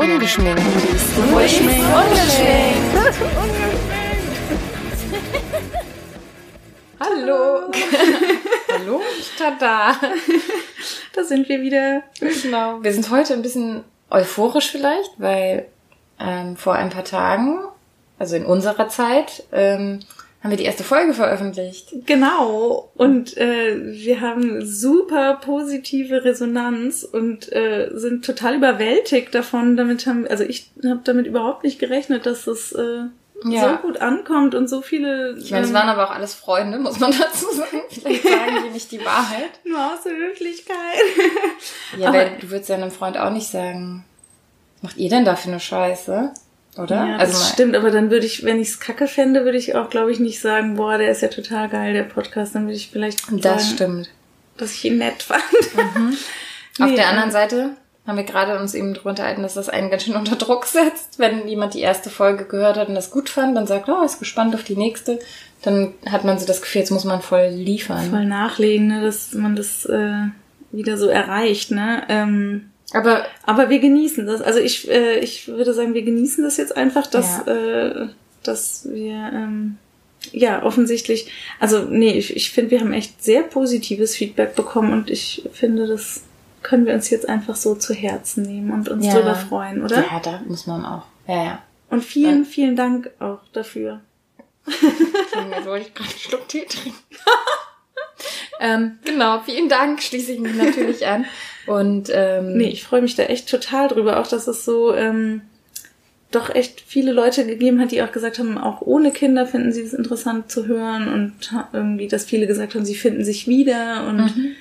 Ungeschminkt. Ungeschminkt. Hallo. Hallo, tada. Da sind wir wieder. Genau. Wir sind heute ein bisschen euphorisch vielleicht, weil ähm, vor ein paar Tagen, also in unserer Zeit, ähm, haben wir die erste Folge veröffentlicht. Genau. Und äh, wir haben super positive Resonanz und äh, sind total überwältigt davon. Damit haben, also ich habe damit überhaupt nicht gerechnet, dass es äh, Ja. so gut ankommt und so viele. Ich meine, es ähm, waren aber auch alles Freunde, muss man dazu sagen. Vielleicht sagen die nicht die Wahrheit. nur aus der Höflichkeit. Ja, Aber- aber du würdest ja einem Freund auch nicht sagen, was macht ihr denn da für eine Scheiße? Oder? Ja, also das stimmt, aber dann würde ich, wenn ich es kacke fände, würde ich auch, glaube ich, nicht sagen, boah, der ist ja total geil, der Podcast. Dann würde ich vielleicht das sagen, stimmt. dass ich ihn nett fand. Auf Nee, der ähm, anderen Seite haben wir gerade uns eben drunter unterhalten, dass das einen ganz schön unter Druck setzt. Wenn jemand die erste Folge gehört hat und das gut fand, dann sagt, oh, ist gespannt auf die nächste, dann hat man so das Gefühl, jetzt muss man voll liefern. voll nachlegen, ne, dass man das äh, wieder so erreicht, ne? Ähm, Aber aber wir genießen das. Also ich, äh, ich würde sagen, wir genießen das jetzt einfach, dass, äh, dass wir ähm, ja offensichtlich, also nee, ich, ich finde, wir haben echt sehr positives Feedback bekommen und ich finde, das können wir uns jetzt einfach so zu Herzen nehmen und uns Ja. drüber freuen, oder? ja, da muss man auch. Ja, ja. Und vielen, vielen Dank auch dafür. Jetzt wollte ich gerade einen Schluck Tee trinken. ähm, genau, vielen Dank, schließe ich mich natürlich an. Und ähm, Nee, ich freue mich da echt total drüber, auch dass es so ähm, doch echt viele Leute gegeben hat, die auch gesagt haben, auch ohne Kinder finden sie es interessant zu hören und irgendwie, dass viele gesagt haben, sie finden sich wieder und das Mhm.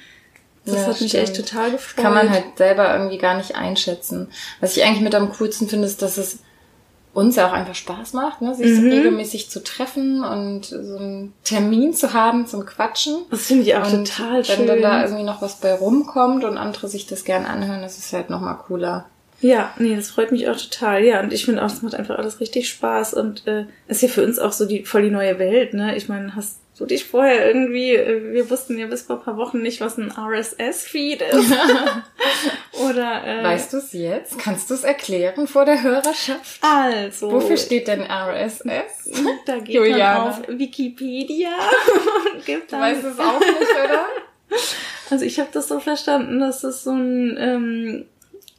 Ja, hat mich stimmt. echt total gefreut. kann man halt selber irgendwie gar nicht einschätzen. Was ich eigentlich mit am coolsten finde, ist, dass es uns ja auch einfach Spaß macht, ne? sich so Mhm. regelmäßig zu treffen und so einen Termin zu haben zum Quatschen. Das finde ich auch und total wenn schön. dann da irgendwie noch was bei rumkommt und andere sich das gern anhören, das ist halt nochmal cooler. Ja, nee, das freut mich auch total. Ja, und ich finde auch, das macht einfach alles richtig Spaß und äh, ist ja für uns auch so die voll die neue Welt, ne? Ich meine, hast du dich vorher irgendwie, äh, wir wussten ja bis vor ein paar Wochen nicht, was ein RSS-Feed ist. Oder äh, Weißt du es jetzt? Kannst du es erklären vor der Hörerschaft? also Wofür steht denn RSS? da geht Juliane. man auf Wikipedia und gibt Du dann weißt es auch nicht, oder? Also ich habe das so verstanden, dass das so ein ähm,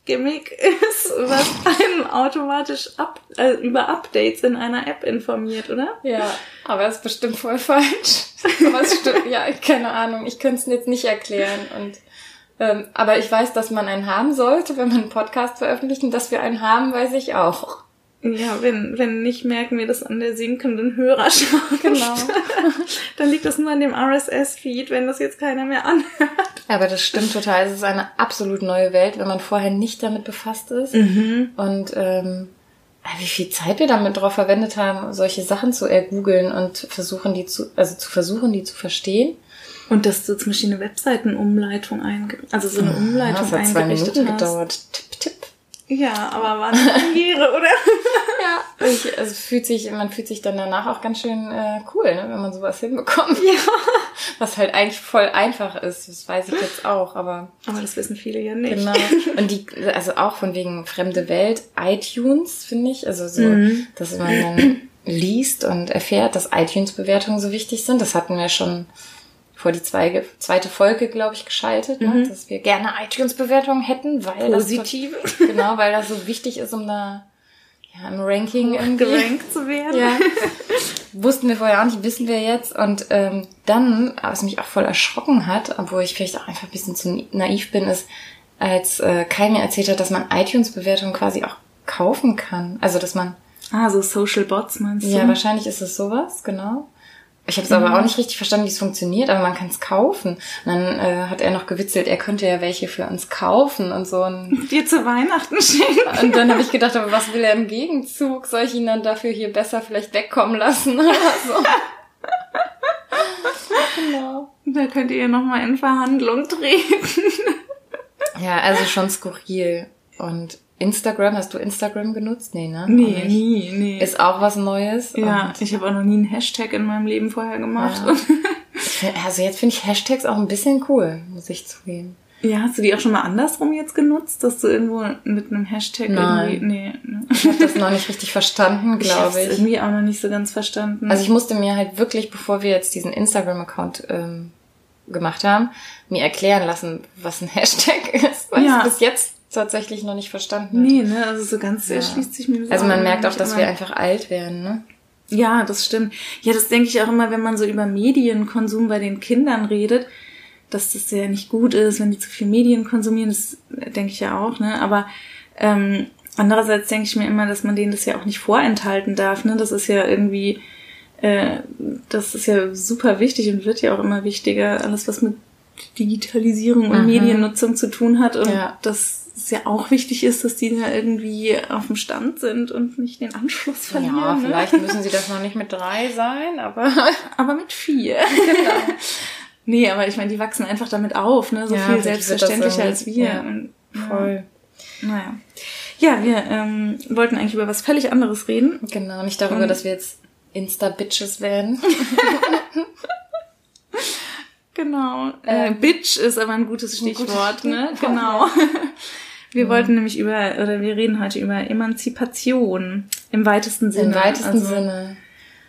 Gimmick ist, was einem automatisch up, äh, über Updates in einer App informiert, oder? Ja, aber ist bestimmt voll falsch. Aber es stimmt, ja, keine Ahnung. Ich könnte es jetzt nicht erklären. Und ähm, aber ich weiß, dass man einen haben sollte, wenn man einen Podcast veröffentlicht. Und dass wir einen haben, weiß ich auch. Ja, wenn, wenn nicht, merken wir das an der sinkenden Hörerschaft. Genau. Dann liegt das nur an dem RSS-Feed, wenn das jetzt keiner mehr anhört. Aber das stimmt total. Es ist eine absolut neue Welt, wenn man vorher nicht damit befasst ist. Und ähm, wie viel Zeit wir damit drauf verwendet haben, solche Sachen zu ergoogeln und versuchen die zu, also zu versuchen, die zu verstehen. Und dass du zum Beispiel eine Webseitenumleitung einge also so eine Umleitung das hat zwei eingerichtet Minuten hast. gedauert. Tipp. Ja, aber war eine Premiere, oder? Ja, ich, also fühlt sich, man fühlt sich dann danach auch ganz schön äh, cool, ne, wenn man sowas hinbekommt. Ja. Was halt eigentlich voll einfach ist, das weiß ich jetzt auch, aber Aber das wissen viele ja nicht. genau. Und die, also auch von wegen fremde Welt, iTunes, finde ich, also so, Mhm. dass man dann liest und erfährt, dass iTunes-Bewertungen so wichtig sind. Das hatten wir schon vor die zweige, zweite Folge, glaube ich, geschaltet, ne? dass wir gerne iTunes-Bewertungen hätten, weil Positive. das genau, weil das so wichtig ist, um da ja, im Ranking irgendwie gerankt zu werden. ja. Wussten wir vorher auch nicht, wissen wir jetzt. Und ähm, dann, was mich auch voll erschrocken hat, obwohl ich vielleicht auch einfach ein bisschen zu naiv bin, ist, als äh, Kai mir erzählt hat, dass man iTunes-Bewertungen quasi auch kaufen kann. Also, dass man, Ah, so Social Bots meinst du? ja, wahrscheinlich ist es sowas, genau. Ich habe es aber auch nicht richtig verstanden, wie es funktioniert, aber man kann es kaufen. Und dann äh, hat er noch gewitzelt, er könnte ja welche für uns kaufen und so. Und, Dir zu Weihnachten schenken. und dann habe ich gedacht, aber was will er im Gegenzug? Soll ich ihn dann dafür hier besser vielleicht wegkommen lassen oder so? genau. Da könnt ihr nochmal in Verhandlung treten. Ja, also schon skurril. Und Instagram, hast du Instagram genutzt? Nee, ne? Nee, nie, nee. Ist auch was Neues. ja, ich habe auch noch nie einen Hashtag in meinem Leben vorher gemacht. Ja. ich find- also jetzt finde ich Hashtags auch ein bisschen cool, muss ich zugeben. Ja, hast du die auch schon mal andersrum jetzt genutzt, dass du irgendwo mit einem Hashtag Nein. irgendwie. Nee, ne? Ich habe das noch nicht richtig verstanden, Ich glaube ich. irgendwie auch noch nicht so ganz verstanden. Also ich musste mir halt wirklich, bevor wir jetzt diesen Instagram-Account ähm, gemacht haben, mir erklären lassen, was ein Hashtag ist, weil Ja. ich bis jetzt tatsächlich noch nicht verstanden nee, ne, also so ganz Ja. erschließt sich mir das Also man merkt auch, dass aber- wir einfach alt werden, ne? Ja, das stimmt. Ja, das denke ich auch immer, wenn man so über Medienkonsum bei den Kindern redet, dass das ja nicht gut ist, wenn die zu viel Medien konsumieren, das denke ich ja auch, ne? Aber ähm, andererseits denke ich mir immer, dass man denen das ja auch nicht vorenthalten darf, ne? Das ist ja irgendwie, äh, das ist ja super wichtig und wird ja auch immer wichtiger, alles was mit Digitalisierung und Mhm. Mediennutzung zu tun hat und Ja. dass es ja auch wichtig ist, dass die da irgendwie auf dem Stand sind und nicht den Anschluss verlieren. Ja, ne? vielleicht müssen sie das noch nicht mit drei sein, aber aber mit vier. genau. nee, aber ich meine, die wachsen einfach damit auf, ne? So Ja, viel selbstverständlicher als wir. ja, voll. Naja. Ja, wir ähm, wollten eigentlich über was völlig anderes reden. Genau, nicht darüber, Und- dass wir jetzt Insta-Bitches werden. Genau. Äh, Ähm, Bitch ist aber ein gutes ein gutes Stichwort, ne? Stichwort, Genau. Wir wollten nämlich über, oder wir reden heute über Emanzipation im weitesten Sinne. Im weitesten also, Sinne.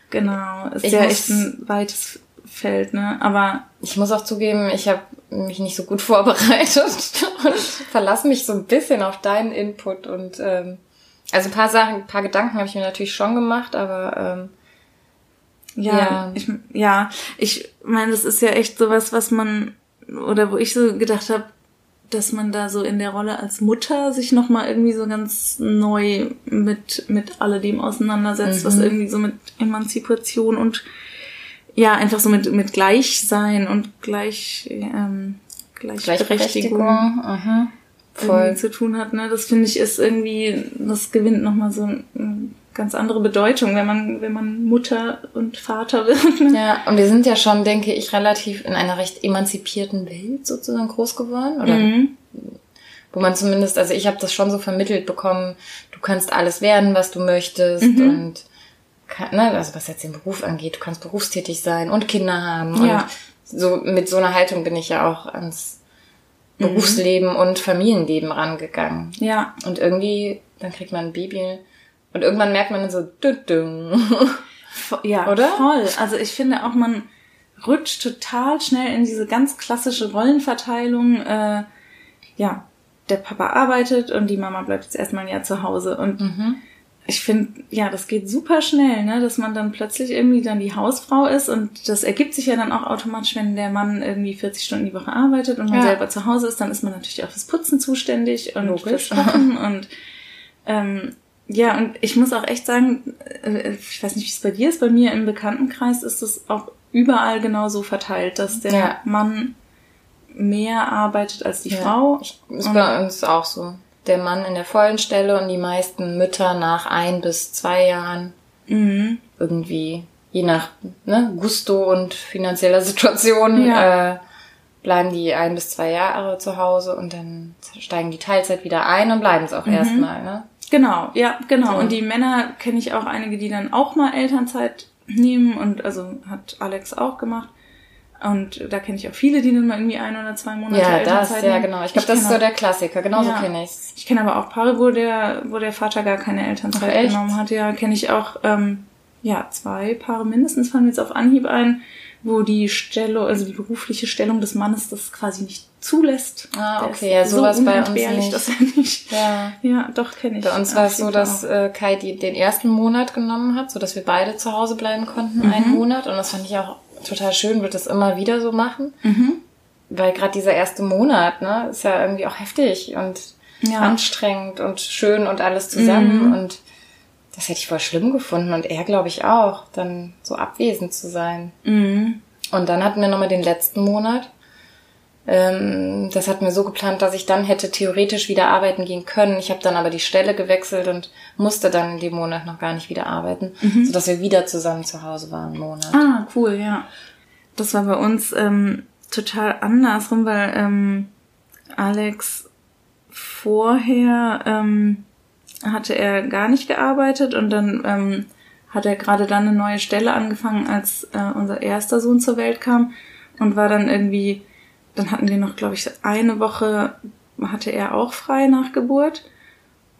Genau. Ist Ich ja muss- echt ein weites Feld, ne? Aber Ich muss auch zugeben, ich habe mich nicht so gut vorbereitet und verlasse mich so ein bisschen auf deinen Input und ähm, also ein paar Sachen, ein paar Gedanken habe ich mir natürlich schon gemacht, aber ähm, Ja, Ja. ich ja, ich meine, das ist ja echt sowas, was man oder wo ich so gedacht habe, dass man da so in der Rolle als Mutter sich noch mal irgendwie so ganz neu mit mit alledem auseinandersetzt, was Mhm. irgendwie so mit Emanzipation und ja einfach so mit mit Gleichsein und gleich ähm, Gleichberechtigung Gleichberechtigung, voll. zu tun hat. Ne, das finde ich ist irgendwie, das gewinnt noch mal so ganz andere Bedeutung, wenn man wenn man Mutter und Vater wird. Ne? Ja, und wir sind ja schon, denke ich, relativ in einer recht emanzipierten Welt sozusagen groß geworden. Oder Mhm. wo man zumindest, also ich habe das schon so vermittelt bekommen, du kannst alles werden, was du möchtest Mhm. und kann, ne, also was jetzt den Beruf angeht, du kannst berufstätig sein und Kinder haben. Ja. Und so mit so einer Haltung bin ich ja auch ans Mhm. Berufsleben und Familienleben rangegangen. Ja, Und irgendwie, dann kriegt man ein Baby und irgendwann merkt man dann so, dü -dü. ja, Oder? voll. Also ich finde auch, man rutscht total schnell in diese ganz klassische Rollenverteilung. Äh, ja, der Papa arbeitet und die Mama bleibt jetzt erstmal ein Jahr zu Hause. Und Mhm. ich finde, ja, das geht super schnell, ne, dass man dann plötzlich irgendwie dann die Hausfrau ist und das ergibt sich ja dann auch automatisch, wenn der Mann irgendwie 40 Stunden die Woche arbeitet und man Ja. selber zu Hause ist, dann ist man natürlich auch fürs Putzen zuständig und Logisch. fürs Kochen und ähm, ja, und ich muss auch echt sagen, äh, ich weiß nicht, wie es bei dir ist, bei mir im Bekanntenkreis ist es auch überall genauso verteilt, dass der Ja. Mann mehr arbeitet als die Ja. Frau. Ist bei uns auch so. Der Mann in der vollen Stelle und die meisten Mütter nach ein bis zwei Jahren Mhm. irgendwie, je nach ne, Gusto und finanzieller Situation, Ja. äh, bleiben die ein bis zwei Jahre zu Hause und dann steigen die Teilzeit wieder ein und bleiben es auch erstmal. Ne? Genau, ja, genau. So. Und die Männer kenne ich auch einige, die dann auch mal Elternzeit nehmen und also hat Alex auch gemacht. Und da kenne ich auch viele, die dann mal irgendwie ein oder zwei Monate Ja, das, Elternzeit ja nehmen. genau. Ich glaube, das ist so der Klassiker. Genauso Ja. kenne ich's. Ich kenne aber auch Paare, wo der, wo der Vater gar keine Elternzeit Ach, genommen hat. Ja, kenne ich auch, ähm, ja, zwei Paare mindestens fallen mir jetzt auf Anhieb ein, wo die Stellung, also die berufliche Stellung des Mannes das quasi nicht zulässt. Ah, okay, ja, sowas bei uns nicht. dass er nicht. Ja. Ja, doch kenne ich. Bei uns war es so, dass äh, Kai die, den ersten Monat genommen hat, so dass wir beide zu Hause bleiben konnten, Mhm. einen Monat. Und das fand ich auch total schön, wird das immer wieder so machen. Mhm. Weil gerade dieser erste Monat, ne, ist ja irgendwie auch heftig und Ja. anstrengend und schön und alles zusammen. Mhm. Und das hätte ich voll schlimm gefunden. Und er, glaube ich, auch, dann so abwesend zu sein. Mhm. Und dann hatten wir nochmal den letzten Monat. Ähm, das hatten wir so geplant, dass ich dann hätte theoretisch wieder arbeiten gehen können. Ich habe dann aber die Stelle gewechselt und musste dann in dem Monat noch gar nicht wieder arbeiten, sodass wir wieder zusammen zu Hause waren einen Monat. Ah, cool, ja. Das war bei uns ähm, total andersrum, weil ähm, Alex vorher ähm, hatte er gar nicht gearbeitet und dann ähm, hat er gerade dann eine neue Stelle angefangen, als äh, unser erster Sohn zur Welt kam und war dann irgendwie dann hatten wir noch, glaube ich, eine Woche hatte er auch frei nach Geburt.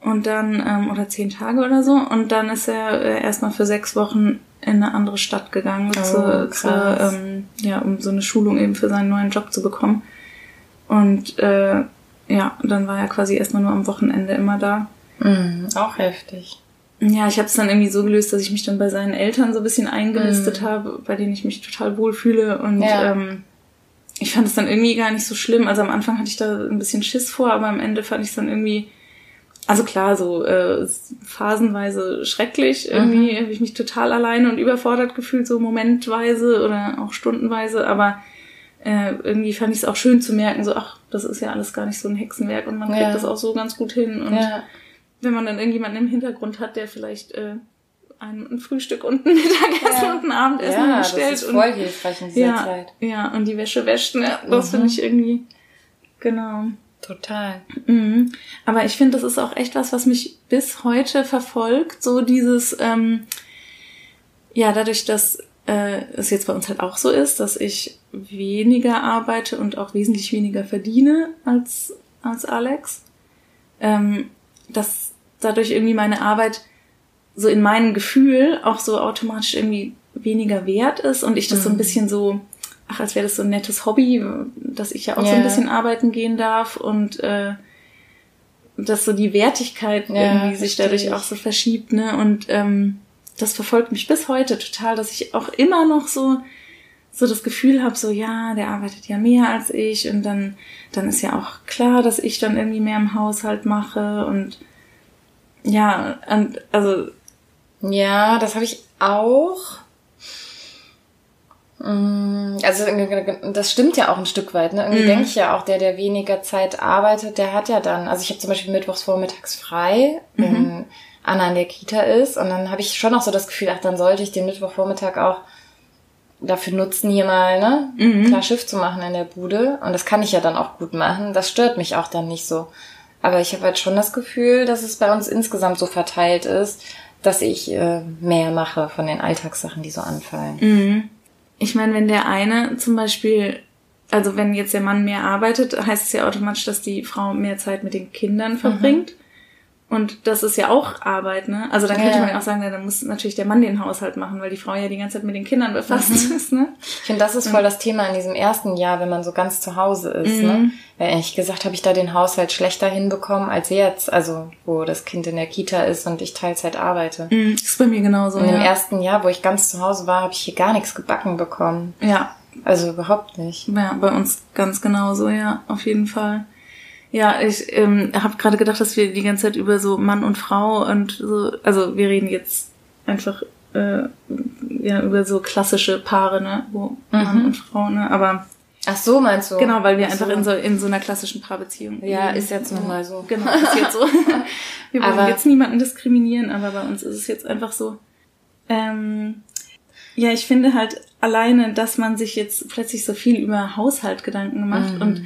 Und dann, ähm, oder zehn Tage oder so. Und dann ist er äh, erstmal für sechs Wochen in eine andere Stadt gegangen, oh, zu, zu, ähm, ja, um so eine Schulung eben für seinen neuen Job zu bekommen. Und äh, ja, dann war er quasi erstmal nur am Wochenende immer da. Mhm, auch heftig. Ja, ich habe es dann irgendwie so gelöst, dass ich mich dann bei seinen Eltern so ein bisschen eingelistet mhm. habe, bei denen ich mich total wohlfühle. Und ja. ähm, ich fand es dann irgendwie gar nicht so schlimm. Also am Anfang hatte ich da ein bisschen Schiss vor, aber am Ende fand ich es dann irgendwie, also klar, so äh, phasenweise schrecklich. Irgendwie mhm. habe ich mich total alleine und überfordert gefühlt, so momentweise oder auch stundenweise. Aber äh, irgendwie fand ich es auch schön zu merken, so, ach, das ist ja alles gar nicht so ein Hexenwerk und man kriegt ja. das auch so ganz gut hin. Und ja. wenn man dann irgendjemanden im Hintergrund hat, der vielleicht äh, ein, Frühstück und ein Mittagessen ja. und ein Abendessen ja, bestellt. Das ist voll hilfreich in dieser ja, Zeit. Ja, und die Wäsche wäscht, ne? Das mhm. finde ich irgendwie, genau. Total. Mhm. Aber ich finde, das ist auch echt was, was mich bis heute verfolgt. So dieses, ähm, ja, dadurch, dass äh, es jetzt bei uns halt auch so ist, dass ich weniger arbeite und auch wesentlich weniger verdiene als, als Alex, ähm, dass dadurch irgendwie meine Arbeit so in meinem Gefühl auch so automatisch irgendwie weniger wert ist und ich das mhm. so ein mhm. bisschen so, ach, als wäre das so ein nettes Hobby, dass ich ja auch yeah. so ein bisschen arbeiten gehen darf und äh, dass so die Wertigkeit ja, irgendwie sich dadurch ich. auch so verschiebt, ne? Und ähm, das verfolgt mich bis heute total, dass ich auch immer noch so so das Gefühl habe, so ja, der arbeitet ja mehr als ich und dann dann ist ja auch klar, dass ich dann irgendwie mehr im Haushalt mache und ja, und also ja, das habe ich auch. Mm, also das stimmt ja auch ein Stück weit. Ne? Irgendwie mhm. denke ich ja auch, der, der weniger Zeit arbeitet, der hat ja dann, also ich habe zum Beispiel mittwochs vormittags frei, wenn mhm. Anna in der Kita ist. Und dann habe ich schon auch so das Gefühl, ach, dann sollte ich den Mittwochvormittag auch dafür nutzen, hier mal ne, mhm. klar Schiff zu machen in der Bude. Und das kann ich ja dann auch gut machen. Das stört mich auch dann nicht so. Aber ich habe halt schon das Gefühl, dass es bei uns insgesamt so verteilt ist, dass ich äh, mehr mache von den Alltagssachen, die so anfallen. Mhm. Ich meine, wenn der eine zum Beispiel, also wenn jetzt der Mann mehr arbeitet, heißt es ja automatisch, dass die Frau mehr Zeit mit den Kindern verbringt. Mhm. Und das ist ja auch Arbeit, ne? Also dann könnte ja. man ja auch sagen, na, dann muss natürlich der Mann den Haushalt machen, weil die Frau ja die ganze Zeit mit den Kindern befasst mhm. ist, ne? Ich finde, das ist voll das Thema in diesem ersten Jahr, wenn man so ganz zu Hause ist, ne? mhm. ne? Weil ehrlich gesagt habe ich da den Haushalt schlechter hinbekommen als jetzt, also wo das Kind in der Kita ist und ich Teilzeit arbeite. Mhm. Ist bei mir genauso. Und ja. im ersten Jahr, wo ich ganz zu Hause war, habe ich hier gar nichts gebacken bekommen. Ja. Also überhaupt nicht. Ja, bei uns ganz genauso, ja, auf jeden Fall. Ja, ich ähm, habe gerade gedacht, dass wir die ganze Zeit über so Mann und Frau und so, also wir reden jetzt einfach äh, ja über so klassische Paare, ne, wo mhm. Mann und Frau, ne, aber Ach so, meinst du? Genau, weil wir einfach in so in so einer klassischen Paarbeziehung. Ja, leben. ist jetzt nun mal so. Genau, ist jetzt so. wir wollen aber jetzt niemanden diskriminieren, aber bei uns ist es jetzt einfach so. Ähm, ja, ich finde halt alleine, dass man sich jetzt plötzlich so viel über Haushalt Gedanken macht mhm. und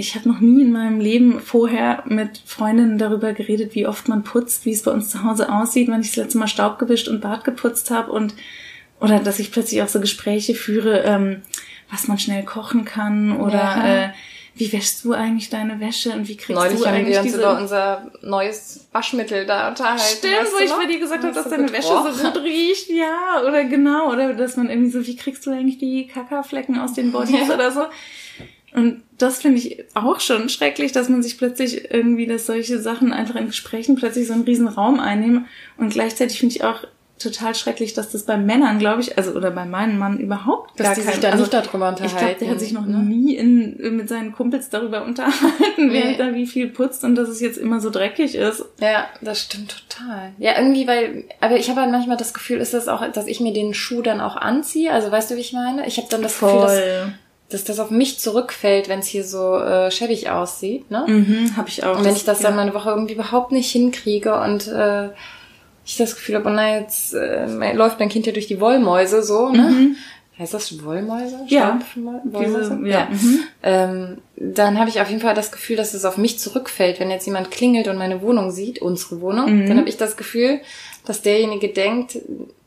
ich habe noch nie in meinem Leben vorher mit Freundinnen darüber geredet, wie oft man putzt, wie es bei uns zu Hause aussieht, wenn ich das letzte Mal Staub gewischt und Bad geputzt habe und oder dass ich plötzlich auch so Gespräche führe, ähm, was man schnell kochen kann oder ja. äh, wie wäschst du eigentlich deine Wäsche und wie kriegst Neulich du eigentlich wir uns diese... über unser neues Waschmittel da unterhalten. Stimmt, wo ich bei dir gesagt habe, dass deine Wäsche so gut riecht. Ja, oder genau. Oder dass man irgendwie so, wie kriegst du eigentlich die Kackerflecken aus den Bodies oder so. Und das finde ich auch schon schrecklich, dass man sich plötzlich irgendwie, dass solche Sachen einfach in Gesprächen plötzlich so einen riesen Raum einnehmen. Und gleichzeitig finde ich auch total schrecklich, dass das bei Männern, glaube ich, also oder bei meinem Mann überhaupt dass gar die kein, sich da also, nicht darüber unterhalten. Ich glaube, der hat sich noch ne? nie in, mit seinen Kumpels darüber unterhalten, nee. wer da wie viel putzt und dass es jetzt immer so dreckig ist. Ja, das stimmt total. Ja, irgendwie, weil, aber ich habe halt manchmal das Gefühl, ist das auch, dass ich mir den Schuh dann auch anziehe. Also weißt du, wie ich meine? Ich habe dann das Voll. Gefühl, dass dass das auf mich zurückfällt, wenn es hier so äh, schäbig aussieht, ne? Mhm, hab ich auch. Und wenn ich das ja. dann meine Woche irgendwie überhaupt nicht hinkriege und äh, ich das Gefühl habe, oh nein, jetzt äh, läuft mein Kind ja durch die Wollmäuse so, ne? Mhm. Heißt das Wollmäuse? Ja. Wollmäuse? Diese, ja. ja. Mhm. Ähm, dann habe ich auf jeden Fall das Gefühl, dass es auf mich zurückfällt, wenn jetzt jemand klingelt und meine Wohnung sieht, unsere Wohnung, mhm. dann habe ich das Gefühl, dass derjenige denkt,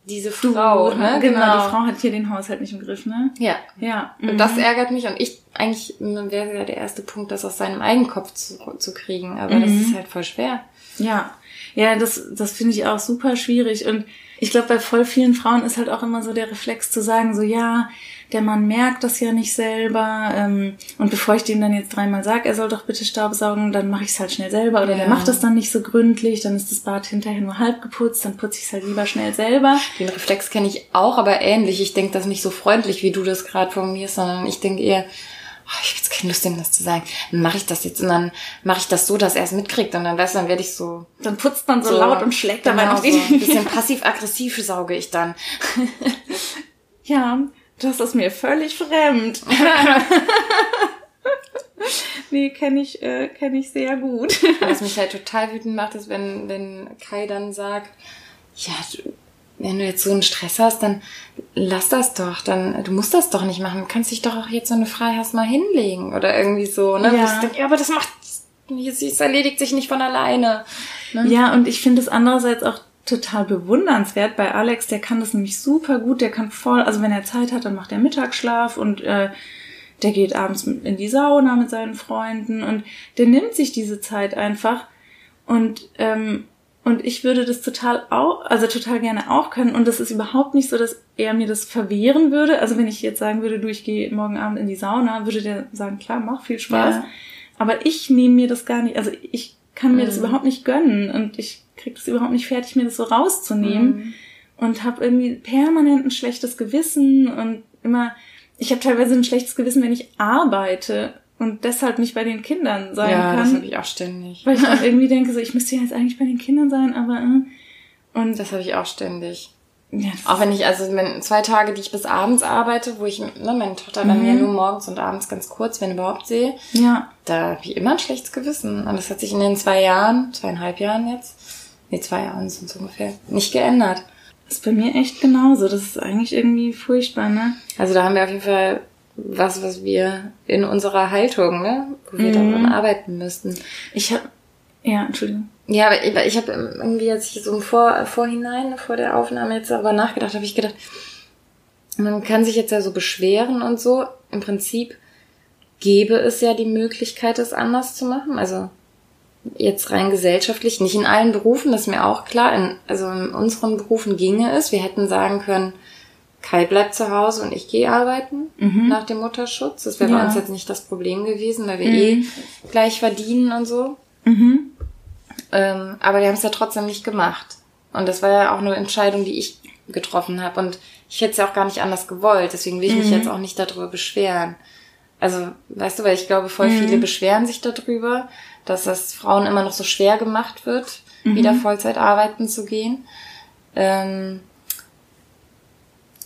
diese Frau, du, ne? Genau, die Frau hat hier den Haushalt nicht im Griff, ne? Ja. Ja. Und das ärgert mich und ich, eigentlich wäre ja der erste Punkt, das aus seinem Eigenkopf zu, zu kriegen, aber das ist halt voll schwer. Ja. Ja, das, das finde ich auch super schwierig und ich glaube, bei voll vielen Frauen ist halt auch immer so der Reflex zu sagen, so ja, der Mann merkt das ja nicht selber ähm, und bevor ich dem dann jetzt dreimal sage, er soll doch bitte Staubsaugen, dann mache ich es halt schnell selber oder Ja. der macht das dann nicht so gründlich, dann ist das Bad hinterher nur halb geputzt, dann putze ich es halt lieber schnell selber. Den Reflex kenne ich auch, aber ähnlich. Ich denke das nicht so freundlich, wie du das gerade formulierst, sondern ich denke eher, oh, ich habe jetzt keine Lust, ihm das zu sagen. Dann mache ich das jetzt und dann mache ich das so, dass er es mitkriegt und dann weißt du, dann werde ich so Dann putzt man so, laut und schlägt dabei genau, noch so ein bisschen passiv-aggressiv sauge ich dann. Ja, das ist mir völlig fremd. nee, kenne ich, äh, kenn ich sehr gut. Was mich halt total wütend macht, ist, wenn, wenn Kai dann sagt, ja, du, wenn du jetzt so einen Stress hast, dann lass das doch, dann, du musst das doch nicht machen, du kannst dich doch auch jetzt, wenn du frei hast, mal hinlegen oder irgendwie so, ne? Ja. Denke, ja, aber das macht, es erledigt sich nicht von alleine. Ne? Ja, und ich finde es andererseits auch total bewundernswert bei Alex, der kann das nämlich super gut, der kann voll, also wenn er Zeit hat, dann macht er Mittagsschlaf und äh, der geht abends in die Sauna mit seinen Freunden und der nimmt sich diese Zeit einfach und ähm, und ich würde das total auch, also total gerne auch können. Und das ist überhaupt nicht so, dass er mir das verwehren würde. Also wenn ich jetzt sagen würde, du, ich gehe morgen Abend in die Sauna, würde der sagen, klar, mach viel Spaß. Ja. Aber ich nehme mir das gar nicht, also ich kann mir das Mhm. überhaupt nicht gönnen und ich krieg das überhaupt nicht fertig, mir das so rauszunehmen Mhm. und habe irgendwie permanent ein schlechtes Gewissen und immer, ich habe teilweise ein schlechtes Gewissen, wenn ich arbeite und deshalb nicht bei den Kindern sein Ja, das kann. habe ich auch ständig. Weil ich dann irgendwie denke, so, ich müsste ja jetzt eigentlich bei den Kindern sein, aber äh. und Das habe ich auch ständig. ja, das Auch wenn ich, also wenn zwei Tage, die ich bis abends arbeite, wo ich ne, meine Tochter dann Mhm. ja nur morgens und abends ganz kurz, wenn überhaupt sehe, ja, da habe ich immer ein schlechtes Gewissen. Und das hat sich in den zwei Jahren, zweieinhalb Jahren jetzt, nee, zwei Jahren sind es ungefähr, nicht geändert. ist bei mir echt genauso. Das ist eigentlich irgendwie furchtbar, ne? Also da haben wir auf jeden Fall was, was wir in unserer Haltung, ne, wo wir Mhm. daran arbeiten müssten. Ich habe ja, Entschuldigung. Ja, aber ich, ich habe irgendwie, als ich so im Vor, Vorhinein, vor der Aufnahme jetzt darüber nachgedacht, habe ich gedacht, man kann sich jetzt ja so beschweren und so. Im Prinzip gäbe es ja die Möglichkeit, es anders zu machen. Also jetzt rein gesellschaftlich, nicht in allen Berufen, das ist mir auch klar. In, also in unseren Berufen ginge es. Wir hätten sagen können, Kai bleibt zu Hause und ich gehe arbeiten nach dem Mutterschutz. Das wäre bei Ja. uns jetzt nicht das Problem gewesen, weil wir eh gleich verdienen und so. Mhm. Ähm, aber wir haben es ja trotzdem nicht gemacht. Und das war ja auch eine Entscheidung, die ich getroffen habe. Und ich hätte es ja auch gar nicht anders gewollt. Deswegen will ich mich jetzt auch nicht darüber beschweren. Also, weißt du, weil ich glaube, voll viele beschweren sich darüber, dass das Frauen immer noch so schwer gemacht wird, wieder Vollzeit arbeiten zu gehen. Ähm,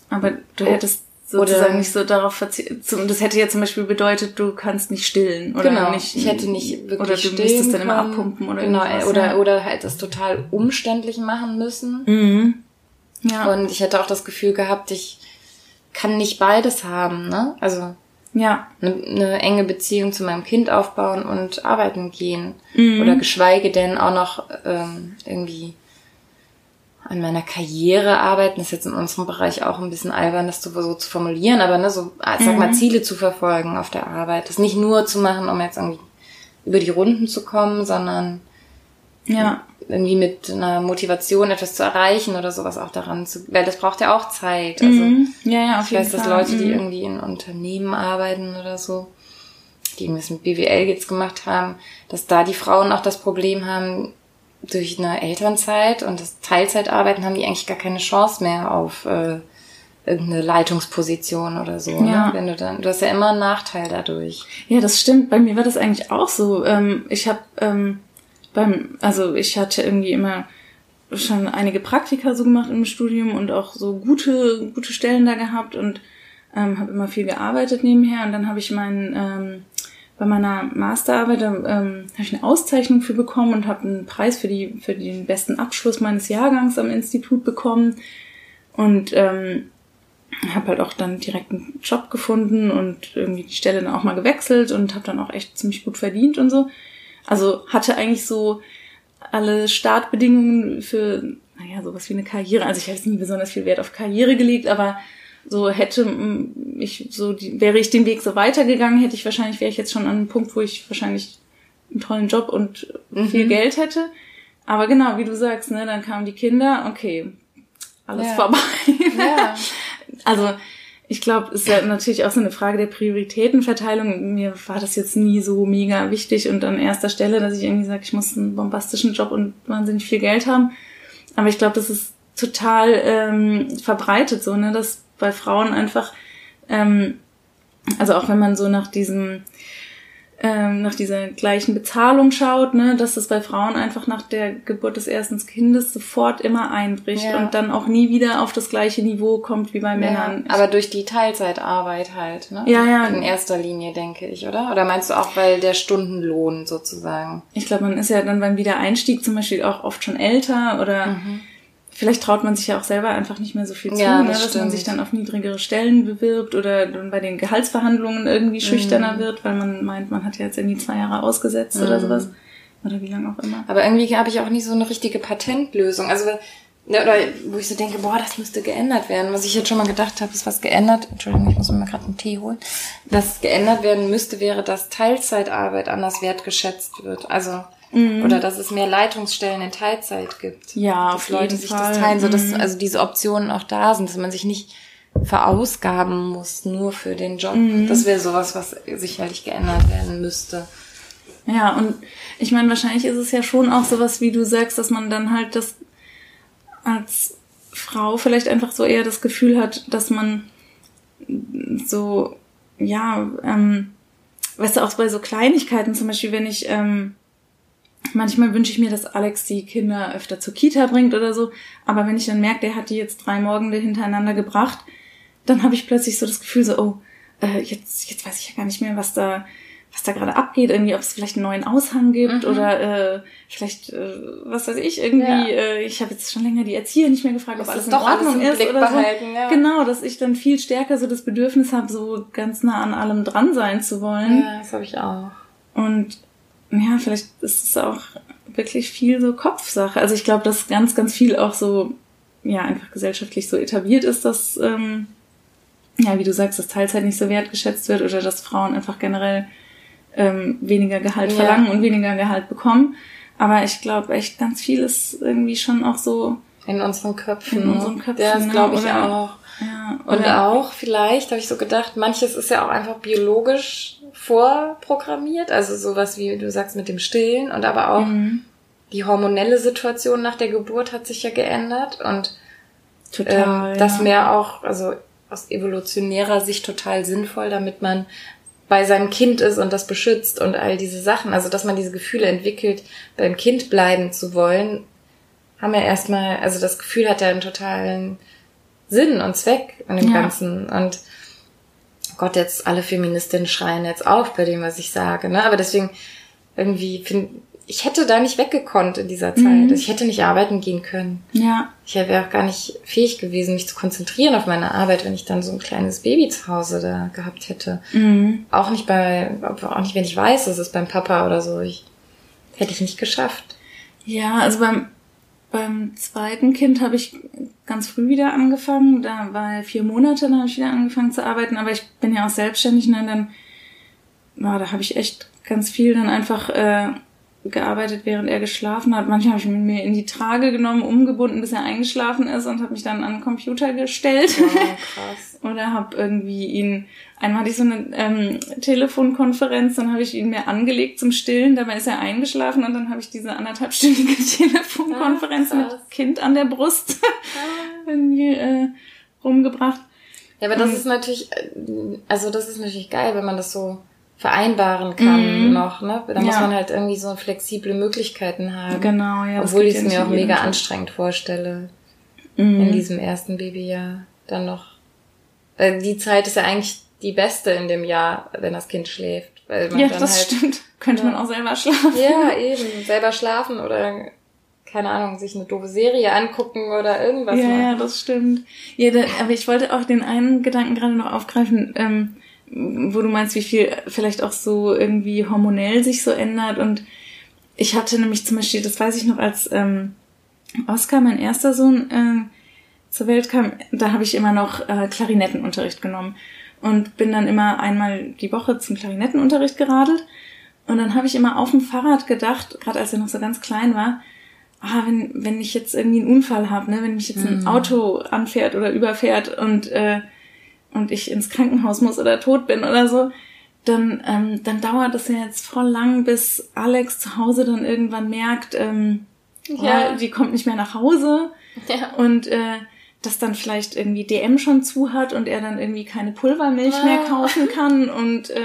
Aber du hättest sozusagen nicht so darauf verzichtet. Das hätte ja zum Beispiel bedeutet, du kannst nicht stillen oder genau, nicht. ich hätte nicht wirklich oder du stillen müsstest dann immer abpumpen oder genau, oder ja. oder halt das total umständlich machen müssen. Mhm. Ja. Und ich hätte auch das Gefühl gehabt, ich kann nicht beides haben, ne? Also ja. eine, eine enge Beziehung zu meinem Kind aufbauen und arbeiten gehen. Mhm. Oder geschweige denn auch noch ähm, irgendwie an meiner Karriere arbeiten. Das ist jetzt in unserem Bereich auch ein bisschen albern, das so zu formulieren, aber ne, so, ich sag Mhm. mal, Ziele zu verfolgen auf der Arbeit. Das nicht nur zu machen, um jetzt irgendwie über die Runden zu kommen, sondern Ja. Irgendwie mit einer Motivation etwas zu erreichen oder sowas auch daran zu, weil das braucht ja auch Zeit. Also Mhm. Ja, ja, auf ich jeden weiß, dass Fall. Leute, die Mhm. irgendwie in Unternehmen arbeiten oder so, die irgendwas mit BWL jetzt gemacht haben, dass da die Frauen auch das Problem haben, durch eine Elternzeit und das Teilzeitarbeiten haben die eigentlich gar keine Chance mehr auf äh, irgendeine Leitungsposition oder so. Ja. Ne? Wenn du dann, du hast ja immer einen Nachteil dadurch. Ja, das stimmt. Bei mir war das eigentlich auch so. Ähm, ich habe ähm, beim, also ich hatte irgendwie immer schon einige Praktika so gemacht im Studium und auch so gute, gute Stellen da gehabt und ähm, habe immer viel gearbeitet nebenher und dann habe ich meinen ähm, bei meiner Masterarbeit ähm, habe ich eine Auszeichnung für bekommen und habe einen Preis für die für den besten Abschluss meines Jahrgangs am Institut bekommen und ähm, habe halt auch dann direkt einen Job gefunden und irgendwie die Stelle dann auch mal gewechselt und habe dann auch echt ziemlich gut verdient und so. Also hatte eigentlich so alle Startbedingungen für, naja, sowas wie eine Karriere. Also ich habe jetzt nie besonders viel Wert auf Karriere gelegt, aber so hätte ich so die, wäre ich den Weg so weitergegangen, hätte ich wahrscheinlich wäre ich jetzt schon an einem Punkt, wo ich wahrscheinlich einen tollen Job und mhm. viel Geld hätte. Aber genau, wie du sagst, ne, dann kamen die Kinder, okay, alles ja. vorbei. Ja. also ich glaube, es ist ja natürlich auch so eine Frage der Prioritätenverteilung. Mir war das jetzt nie so mega wichtig und an erster Stelle, dass ich irgendwie sage, ich muss einen bombastischen Job und wahnsinnig viel Geld haben. Aber ich glaube, das ist total ähm, verbreitet so, ne, dass bei Frauen einfach, ähm, also auch wenn man so nach diesem ähm, nach dieser gleichen Bezahlung schaut, ne, dass es bei Frauen einfach nach der Geburt des ersten Kindes sofort immer einbricht ja. und dann auch nie wieder auf das gleiche Niveau kommt wie bei Männern. Ja, aber durch die Teilzeitarbeit halt, ne? Ja, ja. In erster Linie, denke ich, oder? Oder meinst du auch, weil der Stundenlohn sozusagen? Ich glaube, man ist ja dann beim Wiedereinstieg zum Beispiel auch oft schon älter oder mhm vielleicht traut man sich ja auch selber einfach nicht mehr so viel zu, ja, ne, das ne, dass man sich dann auf niedrigere Stellen bewirbt oder dann bei den Gehaltsverhandlungen irgendwie schüchterner mhm. wird, weil man meint, man hat ja jetzt irgendwie zwei Jahre ausgesetzt mhm. oder sowas. Oder wie lange auch immer. Aber irgendwie habe ich auch nicht so eine richtige Patentlösung. Also ne, oder wo ich so denke, boah, das müsste geändert werden. Was ich jetzt schon mal gedacht habe, ist was geändert. Entschuldigung, ich muss mir gerade einen Tee holen. Was geändert werden müsste, wäre, dass Teilzeitarbeit anders wertgeschätzt wird. Also Mhm. Oder dass es mehr Leitungsstellen in Teilzeit gibt. Ja, auf Leute jeden sich Fall. das teilen, so dass mhm. also diese Optionen auch da sind, dass man sich nicht verausgaben muss nur für den Job. Mhm. Das wäre sowas, was sicherlich geändert werden müsste. Ja, und ich meine, wahrscheinlich ist es ja schon auch sowas, wie du sagst, dass man dann halt das als Frau vielleicht einfach so eher das Gefühl hat, dass man so, ja, ähm, weißt du, auch bei so Kleinigkeiten, zum Beispiel, wenn ich ähm, Manchmal wünsche ich mir, dass Alex die Kinder öfter zur Kita bringt oder so. Aber wenn ich dann merke, der hat die jetzt drei Morgende hintereinander gebracht, dann habe ich plötzlich so das Gefühl so, oh, äh, jetzt, jetzt weiß ich ja gar nicht mehr, was da, was da gerade abgeht. Irgendwie, ob es vielleicht einen neuen Aushang gibt mhm. oder äh, vielleicht, äh, was weiß ich, irgendwie, ja. äh, ich habe jetzt schon länger die Erzieher nicht mehr gefragt, ob alles in Ordnung ist Blick oder behalten, so. Ja. Genau, dass ich dann viel stärker so das Bedürfnis habe, so ganz nah an allem dran sein zu wollen. Ja, das habe ich auch. Und ja, vielleicht ist es auch wirklich viel so Kopfsache. Also ich glaube, dass ganz, ganz viel auch so, ja, einfach gesellschaftlich so etabliert ist, dass, ähm, ja, wie du sagst, dass Teilzeit nicht so wertgeschätzt wird oder dass Frauen einfach generell ähm, weniger Gehalt ja. verlangen und weniger Gehalt bekommen. Aber ich glaube echt ganz viel ist irgendwie schon auch so in unseren Köpfen. In unseren Köpfen. Ja, das glaube ich oder, auch. Ja, und auch vielleicht, habe ich so gedacht, manches ist ja auch einfach biologisch vorprogrammiert, also sowas wie du sagst mit dem Stillen und aber auch mhm. die hormonelle Situation nach der Geburt hat sich ja geändert und total, ähm, das ja. mehr auch, also aus evolutionärer Sicht total sinnvoll, damit man bei seinem Kind ist und das beschützt und all diese Sachen, also dass man diese Gefühle entwickelt, beim Kind bleiben zu wollen, haben ja erstmal, also das Gefühl hat ja einen totalen Sinn und Zweck an dem ja. Ganzen und Gott, jetzt alle Feministinnen schreien jetzt auf bei dem, was ich sage, ne? Aber deswegen irgendwie finde ich hätte da nicht weggekonnt in dieser Zeit. Mhm. Ich hätte nicht arbeiten gehen können. Ja. Ich wäre auch gar nicht fähig gewesen, mich zu konzentrieren auf meine Arbeit, wenn ich dann so ein kleines Baby zu Hause da gehabt hätte. Mhm. Auch nicht bei, auch nicht, wenn ich weiß, es ist beim Papa oder so. Ich, hätte ich nicht geschafft. Ja, also beim beim zweiten Kind habe ich ganz früh wieder angefangen. Da war vier Monate, dann habe ich wieder angefangen zu arbeiten. Aber ich bin ja auch selbstständig, ne? Dann, na, da habe ich echt ganz viel dann einfach äh, gearbeitet, während er geschlafen hat. Manchmal habe ich ihn mir in die Trage genommen, umgebunden, bis er eingeschlafen ist und habe mich dann an den Computer gestellt. Oh, krass. Oder habe irgendwie ihn, einmal hatte ich so eine ähm, Telefonkonferenz, dann habe ich ihn mir angelegt zum Stillen, dabei ist er eingeschlafen und dann habe ich diese anderthalbstündige Telefonkonferenz ah, mit Kind an der Brust ah. irgendwie äh, rumgebracht. Ja, aber das und, ist natürlich, äh, also das ist natürlich geil, wenn man das so vereinbaren kann mhm. noch, ne? Da ja. muss man halt irgendwie so flexible Möglichkeiten haben. Genau, ja. Obwohl ich es mir auch mega Tag. anstrengend vorstelle. Mhm. In diesem ersten Babyjahr dann noch. Weil die Zeit ist ja eigentlich die beste in dem Jahr, wenn das Kind schläft. Weil man ja, dann das halt, stimmt. Könnte ja, man auch selber schlafen. Ja, eben. Selber schlafen oder keine Ahnung, sich eine doofe Serie angucken oder irgendwas. Ja, machen. ja, das stimmt. Ja, da, aber ich wollte auch den einen Gedanken gerade noch aufgreifen. Ähm, wo du meinst, wie viel vielleicht auch so irgendwie hormonell sich so ändert und ich hatte nämlich zum Beispiel, das weiß ich noch, als ähm, Oscar, mein erster Sohn, äh, zur Welt kam, da habe ich immer noch äh, Klarinettenunterricht genommen und bin dann immer einmal die Woche zum Klarinettenunterricht geradelt. Und dann habe ich immer auf dem Fahrrad gedacht, gerade als er noch so ganz klein war, ah, wenn, wenn ich jetzt irgendwie einen Unfall habe, ne, wenn mich jetzt ein mhm. Auto anfährt oder überfährt und, äh, und ich ins Krankenhaus muss oder tot bin oder so, dann, ähm, dann dauert es ja jetzt voll lang, bis Alex zu Hause dann irgendwann merkt, ähm, ja. Oh, die kommt nicht mehr nach Hause. Ja. Und äh, dass dann vielleicht irgendwie DM schon zu hat und er dann irgendwie keine Pulvermilch ah. mehr kaufen kann und äh,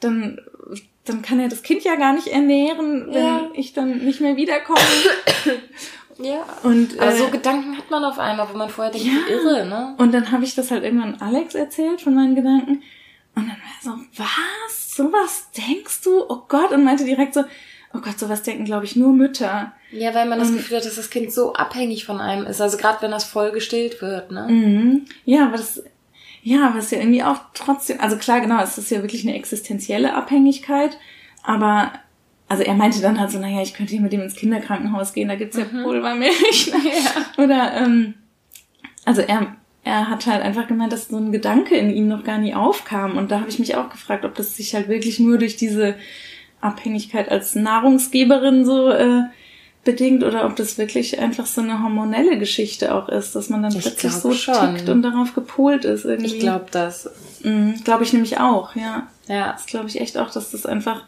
dann dann kann er das Kind ja gar nicht ernähren, wenn ja. ich dann nicht mehr wiederkomme. Ja. Und, also so Gedanken hat man auf einmal, wo man vorher denkt, ja. irre, ne? Und dann habe ich das halt irgendwann Alex erzählt von meinen Gedanken. Und dann war er so, was? Sowas denkst du? Oh Gott. Und meinte direkt so, oh Gott, sowas denken, glaube ich, nur Mütter. Ja, weil man das Gefühl hat, dass das Kind so abhängig von einem ist. Also gerade wenn das voll gestillt wird, ne? Mhm. Ja, aber das, ja, ist ja irgendwie auch trotzdem, also klar, genau, es ist ja wirklich eine existenzielle Abhängigkeit, aber also er meinte dann halt so, naja, ich könnte hier mit dem ins Kinderkrankenhaus gehen, da gibt's ja mhm. Pulvermilch. ja. Oder, ähm, also er, er hat halt einfach gemeint, dass so ein Gedanke in ihm noch gar nie aufkam. Und da habe ich mich auch gefragt, ob das sich halt wirklich nur durch diese Abhängigkeit als Nahrungsgeberin so äh, bedingt oder ob das wirklich einfach so eine hormonelle Geschichte auch ist, dass man dann ich plötzlich so schon. tickt und darauf gepolt ist irgendwie. Ich glaube das. Mhm, glaube ich nämlich auch, ja. Ja. Das glaube ich echt auch, dass das einfach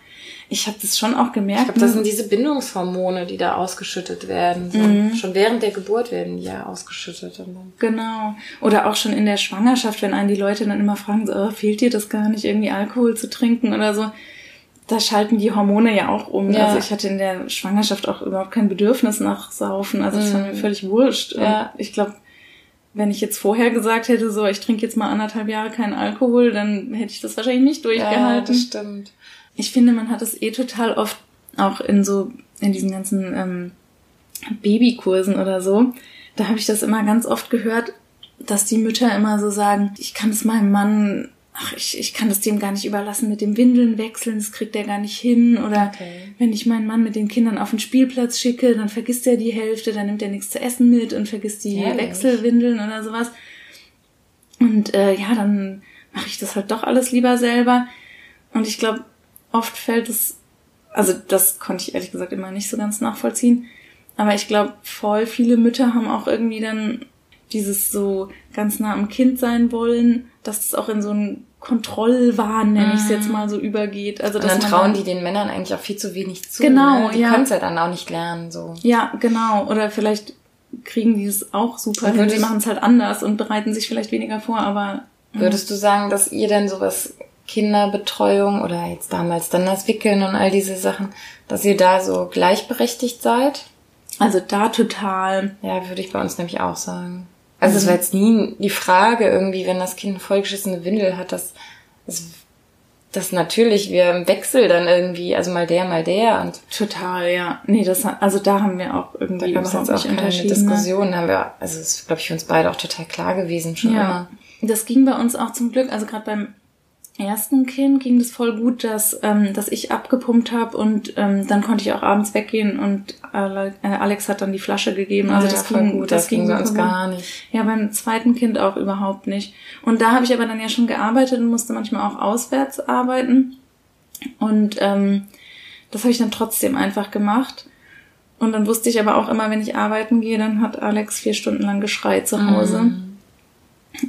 ich habe das schon auch gemerkt. Ich glaube, das ne? sind diese Bindungshormone, die da ausgeschüttet werden. So. Mhm. Schon während der Geburt werden die ja ausgeschüttet. Genau. Oder auch schon in der Schwangerschaft, wenn einen die Leute dann immer fragen, so, oh, fehlt dir das gar nicht, irgendwie Alkohol zu trinken oder so da schalten die Hormone ja auch um. Ja. Also ich hatte in der Schwangerschaft auch überhaupt kein Bedürfnis nach Saufen. Also es mhm. war mir völlig wurscht. Ja. ich glaube, wenn ich jetzt vorher gesagt hätte, so ich trinke jetzt mal anderthalb Jahre keinen Alkohol, dann hätte ich das wahrscheinlich nicht durchgehalten. Ja, das stimmt. Ich finde, man hat es eh total oft auch in so in diesen ganzen ähm, Babykursen oder so. Da habe ich das immer ganz oft gehört, dass die Mütter immer so sagen, ich kann es meinem Mann ach, ich, ich kann das dem gar nicht überlassen mit dem Windeln wechseln, das kriegt er gar nicht hin. Oder okay. wenn ich meinen Mann mit den Kindern auf den Spielplatz schicke, dann vergisst er die Hälfte, dann nimmt er nichts zu essen mit und vergisst die Ehrlich? Wechselwindeln oder sowas. Und äh, ja, dann mache ich das halt doch alles lieber selber. Und ich glaube, oft fällt es, also das konnte ich ehrlich gesagt immer nicht so ganz nachvollziehen. Aber ich glaube, voll viele Mütter haben auch irgendwie dann dieses so ganz nah am Kind sein wollen, dass es auch in so einen Kontrollwahn, nenne ich es jetzt mhm. mal so, übergeht. Also, und dann trauen die den Männern eigentlich auch viel zu wenig zu. Genau, ne? Die ja. können es ja dann auch nicht lernen, so. Ja, genau. Oder vielleicht kriegen die es auch super hin. Die machen es halt anders und bereiten sich vielleicht weniger vor, aber. Mhm. Würdest du sagen, dass ihr denn sowas Kinderbetreuung oder jetzt damals dann das Wickeln und all diese Sachen, dass ihr da so gleichberechtigt seid? Also da total. Ja, würde ich bei uns nämlich auch sagen. Also es war jetzt nie die Frage irgendwie, wenn das Kind eine vollgeschissene Windel hat, dass, dass, dass natürlich wir im Wechsel dann irgendwie, also mal der, mal der und total, ja. Nee, das also da haben wir auch irgendwie da überhaupt nicht auch keine ne? Diskussion, haben wir, also es ist, glaube ich, für uns beide auch total klar gewesen schon ja. immer. Das ging bei uns auch zum Glück, also gerade beim ersten Kind ging das voll gut, dass, ähm, dass ich abgepumpt habe und ähm, dann konnte ich auch abends weggehen und äh, Alex hat dann die Flasche gegeben. Also ah, das, ja, ging, gut, das, das ging uns gar nicht. Ja, beim zweiten Kind auch überhaupt nicht. Und da habe ich aber dann ja schon gearbeitet und musste manchmal auch auswärts arbeiten. Und ähm, das habe ich dann trotzdem einfach gemacht. Und dann wusste ich aber auch immer, wenn ich arbeiten gehe, dann hat Alex vier Stunden lang geschreit zu Hause. Mm.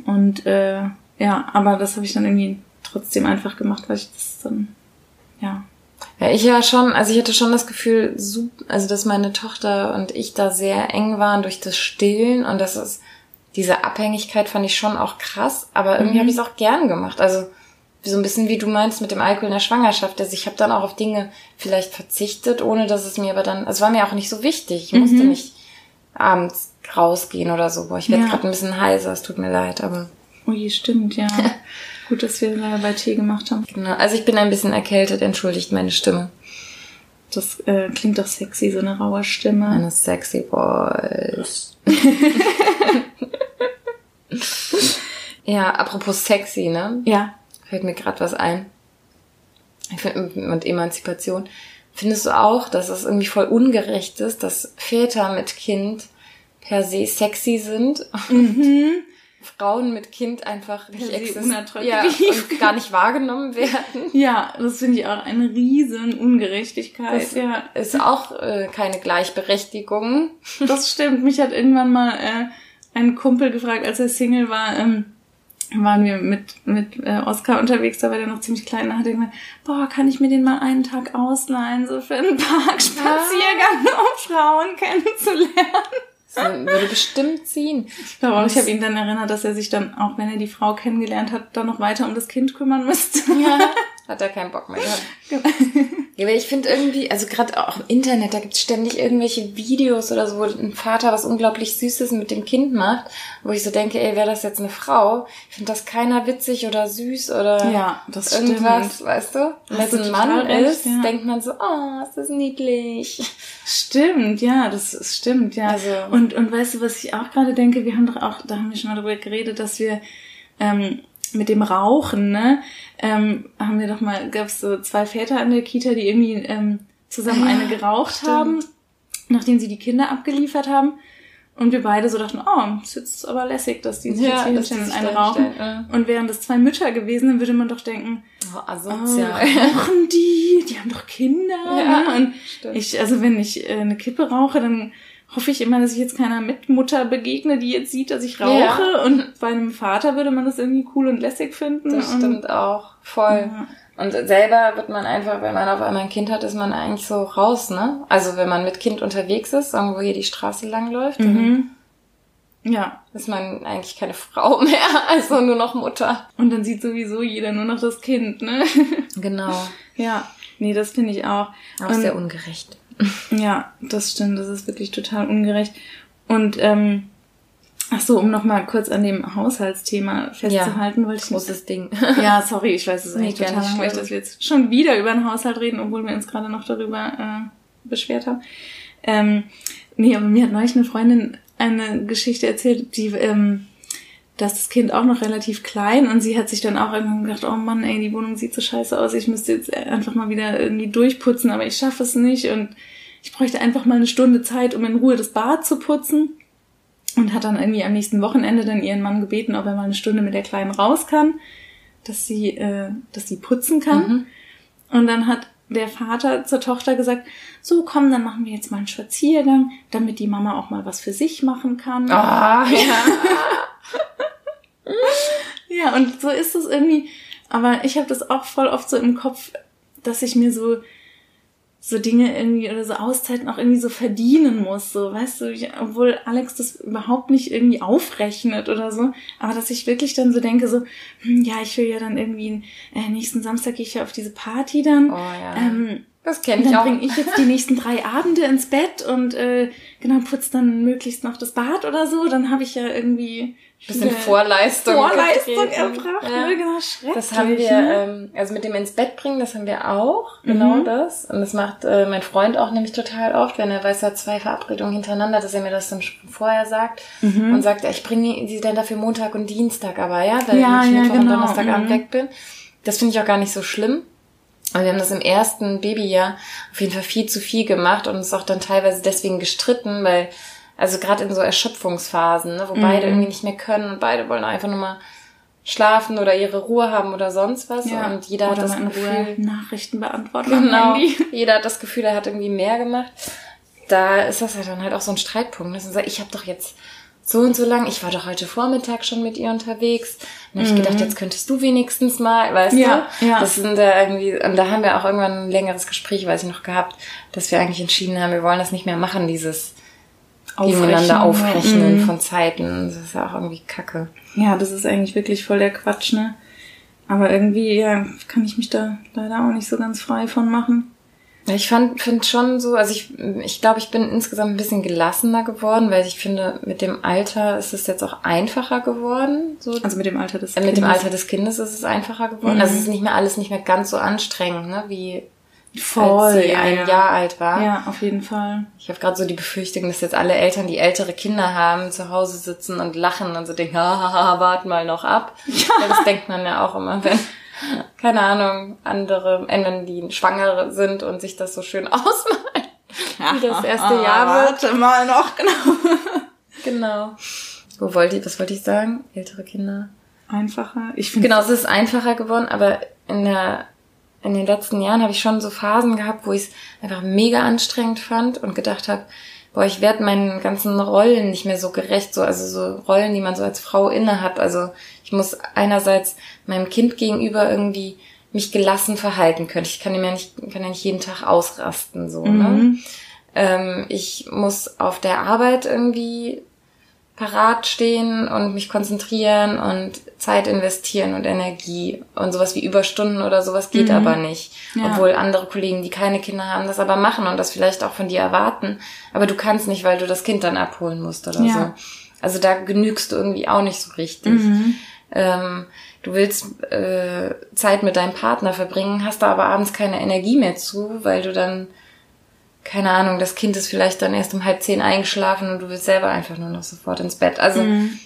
Und äh, ja, aber das habe ich dann irgendwie trotzdem einfach gemacht, weil ich das dann, ja. Ja, ich ja schon, also ich hatte schon das Gefühl, also dass meine Tochter und ich da sehr eng waren durch das Stillen und das ist, diese Abhängigkeit fand ich schon auch krass, aber irgendwie mhm. habe ich es auch gern gemacht. Also so ein bisschen wie du meinst mit dem Alkohol in der Schwangerschaft. Also ich habe dann auch auf Dinge vielleicht verzichtet, ohne dass es mir aber dann, also es war mir auch nicht so wichtig. Ich musste mhm. nicht abends rausgehen oder so. Boah, ich werde ja. gerade ein bisschen heiser, es tut mir leid, aber. Ui, stimmt, ja. Gut, dass wir lange bei Tee gemacht haben. Genau, also ich bin ein bisschen erkältet, entschuldigt meine Stimme. Das äh, klingt doch sexy, so eine raue Stimme. Eine sexy voice. ja, apropos sexy, ne? Ja. Fällt mir gerade was ein. Und Emanzipation. findest du auch, dass es irgendwie voll ungerecht ist, dass Väter mit Kind per se sexy sind? Mhm. Frauen mit Kind einfach nicht existieren ja, und gar nicht wahrgenommen werden. Ja, das finde ich auch eine riesen Ungerechtigkeit. Das ja. ist auch äh, keine Gleichberechtigung. Das stimmt. Mich hat irgendwann mal äh, ein Kumpel gefragt, als er Single war, ähm, waren wir mit, mit äh, Oscar unterwegs, da war der noch ziemlich klein, da hat er gesagt, boah, kann ich mir den mal einen Tag ausleihen, so für einen Parkspaziergang, um Frauen kennenzulernen. Das würde bestimmt ziehen. Ich glaube auch, ich habe ihn dann erinnert, dass er sich dann, auch wenn er die Frau kennengelernt hat, dann noch weiter um das Kind kümmern müsste. Ja, hat er keinen Bock mehr gehabt. Genau. Ja, aber ich finde irgendwie, also gerade auch im Internet, da gibt es ständig irgendwelche Videos oder so, wo ein Vater was unglaublich Süßes mit dem Kind macht, wo ich so denke, ey, wäre das jetzt eine Frau? Ich finde das keiner witzig oder süß oder ja, das irgendwas, stimmt. weißt du? Wenn es ein Mann recht, ist, ja. denkt man so, oh, ist das niedlich. Stimmt, ja, das, das stimmt, ja. Also, und, und weißt du, was ich auch gerade denke, wir haben doch auch, da haben wir schon mal darüber geredet, dass wir ähm, mit dem Rauchen, ne, ähm, haben wir doch mal, gab es so zwei Väter an der Kita, die irgendwie ähm, zusammen ah, eine geraucht stimmt. haben, nachdem sie die Kinder abgeliefert haben. Und wir beide so dachten, oh, ist jetzt aber lässig, dass die sich ja, jetzt hier und eine rauchen. Ja. Und wären das zwei Mütter gewesen, dann würde man doch denken, oh, asozial. Oh, rauchen die? Die haben doch Kinder. Ja, ne? Und stimmt. ich, also wenn ich äh, eine Kippe rauche, dann hoffe ich immer, dass ich jetzt keiner Mitmutter begegne, die jetzt sieht, dass ich rauche. Ja. Und bei einem Vater würde man das irgendwie cool und lässig finden. Das stimmt auch. Voll. Ja. Und selber wird man einfach, wenn man auf einmal ein Kind hat, ist man eigentlich so raus, ne? Also wenn man mit Kind unterwegs ist, irgendwo hier die Straße langläuft, mhm. ja. ist man eigentlich keine Frau mehr, also nur noch Mutter. Und dann sieht sowieso jeder nur noch das Kind, ne? Genau. ja. Nee, das finde ich auch. Auch und, sehr ungerecht. Ja, das stimmt. Das ist wirklich total ungerecht. Und ähm, ach so, um noch mal kurz an dem Haushaltsthema festzuhalten, ja, wollte ich großes Ding. Ja, sorry, ich weiß es eigentlich total langweilig, dass wir jetzt schon wieder über den Haushalt reden, obwohl wir uns gerade noch darüber äh, beschwert haben. Ähm, nee, aber mir hat neulich eine Freundin eine Geschichte erzählt, die ähm, dass das Kind auch noch relativ klein und sie hat sich dann auch irgendwann gedacht, oh Mann, ey, die Wohnung sieht so scheiße aus, ich müsste jetzt einfach mal wieder irgendwie durchputzen, aber ich schaffe es nicht und ich bräuchte einfach mal eine Stunde Zeit, um in Ruhe das Bad zu putzen und hat dann irgendwie am nächsten Wochenende dann ihren Mann gebeten, ob er mal eine Stunde mit der Kleinen raus kann, dass sie, äh, dass sie putzen kann. Mhm. Und dann hat der Vater zur Tochter gesagt, so komm, dann machen wir jetzt mal einen Spaziergang, damit die Mama auch mal was für sich machen kann. Ah, ja. ja, und so ist es irgendwie. Aber ich habe das auch voll oft so im Kopf, dass ich mir so so Dinge irgendwie oder so Auszeiten auch irgendwie so verdienen muss, so, weißt du, ich, obwohl Alex das überhaupt nicht irgendwie aufrechnet oder so, aber dass ich wirklich dann so denke, so, hm, ja, ich will ja dann irgendwie, äh, nächsten Samstag gehe ich ja auf diese Party dann, oh, ja. ähm, das kenne ich auch. Dann bringe ich jetzt die nächsten drei Abende ins Bett und äh, genau putz dann möglichst noch das Bad oder so. Dann habe ich ja irgendwie bisschen Vorleistung, Vorleistung erbracht. Ja. Ne? Genau, schrecklich. Das haben wir, ne? ähm, also mit dem ins Bett bringen, das haben wir auch, genau mhm. das. Und das macht äh, mein Freund auch nämlich total oft, wenn er weiß, er hat zwei Verabredungen hintereinander, dass er mir das dann schon vorher sagt mhm. und sagt, ich bringe sie dann dafür Montag und Dienstag aber, ja, weil ja, ich Mittwoch ja, genau. und Donnerstagabend mhm. weg bin. Das finde ich auch gar nicht so schlimm. Und wir haben das im ersten Babyjahr auf jeden Fall viel zu viel gemacht und uns auch dann teilweise deswegen gestritten, weil, also gerade in so Erschöpfungsphasen, ne, wo mhm. beide irgendwie nicht mehr können und beide wollen einfach nur mal schlafen oder ihre Ruhe haben oder sonst was. Ja. Und jeder oder hat das Gefühl. Nachrichten beantworten. Genau. Jeder hat das Gefühl, er hat irgendwie mehr gemacht. Da ist das ja dann halt auch so ein Streitpunkt. Dass man sagt, ich habe doch jetzt so und so lang. Ich war doch heute Vormittag schon mit ihr unterwegs. Und mhm. ich gedacht, jetzt könntest du wenigstens mal, weißt ja, du? Ja. Das sind da irgendwie, und da haben wir auch irgendwann ein längeres Gespräch, weiß ich noch, gehabt, dass wir eigentlich entschieden haben, wir wollen das nicht mehr machen, dieses Aufrechnen, gegeneinander aufrechnen mhm. von Zeiten. Das ist ja auch irgendwie kacke. Ja, das ist eigentlich wirklich voll der Quatsch, ne? Aber irgendwie, ja, kann ich mich da leider auch nicht so ganz frei von machen. Ich fand finde schon so, also ich ich glaube, ich bin insgesamt ein bisschen gelassener geworden, weil ich finde, mit dem Alter ist es jetzt auch einfacher geworden. So, also mit dem Alter des Kindes. Mit dem Alter des Kindes ist es einfacher geworden. Mhm. Also es ist nicht mehr alles nicht mehr ganz so anstrengend, ne, wie Voll, als sie ein ja. Jahr alt war. Ja, auf jeden Fall. Ich habe gerade so die Befürchtung, dass jetzt alle Eltern, die ältere Kinder haben, zu Hause sitzen und lachen und so denken, hahaha, wart mal noch ab. Ja. ja das denkt man ja auch immer, wenn keine Ahnung, andere, wenn die schwanger sind und sich das so schön ausmalen, wie das erste Jahr wird. Warte mal noch, genau. Genau. Wo wollte ich, was wollte ich sagen? Ältere Kinder. Einfacher. Ich finde Genau, es ist einfacher geworden, aber in der in den letzten Jahren habe ich schon so Phasen gehabt, wo ich es einfach mega anstrengend fand und gedacht habe, boah, ich werde meinen ganzen Rollen nicht mehr so gerecht, so also so Rollen, die man so als Frau inne hat. Also ich muss einerseits meinem Kind gegenüber irgendwie mich gelassen verhalten können. Ich kann ja nicht, kann ja nicht jeden Tag ausrasten, so, ne? Mhm. Ähm, ich muss auf der Arbeit irgendwie parat stehen und mich konzentrieren und Zeit investieren und Energie und sowas wie Überstunden oder sowas geht Mhm. aber nicht. Ja. Obwohl andere Kollegen, die keine Kinder haben, das aber machen und das vielleicht auch von dir erwarten. Aber du kannst nicht, weil du das Kind dann abholen musst oder Ja. so. Also da genügst du irgendwie auch nicht so richtig. Mhm. Ähm, du willst äh, Zeit mit deinem Partner verbringen, hast da aber abends keine Energie mehr zu, weil du dann, keine Ahnung, das Kind ist vielleicht dann erst um halb zehn eingeschlafen und du willst selber einfach nur noch sofort ins Bett. Also Mhm.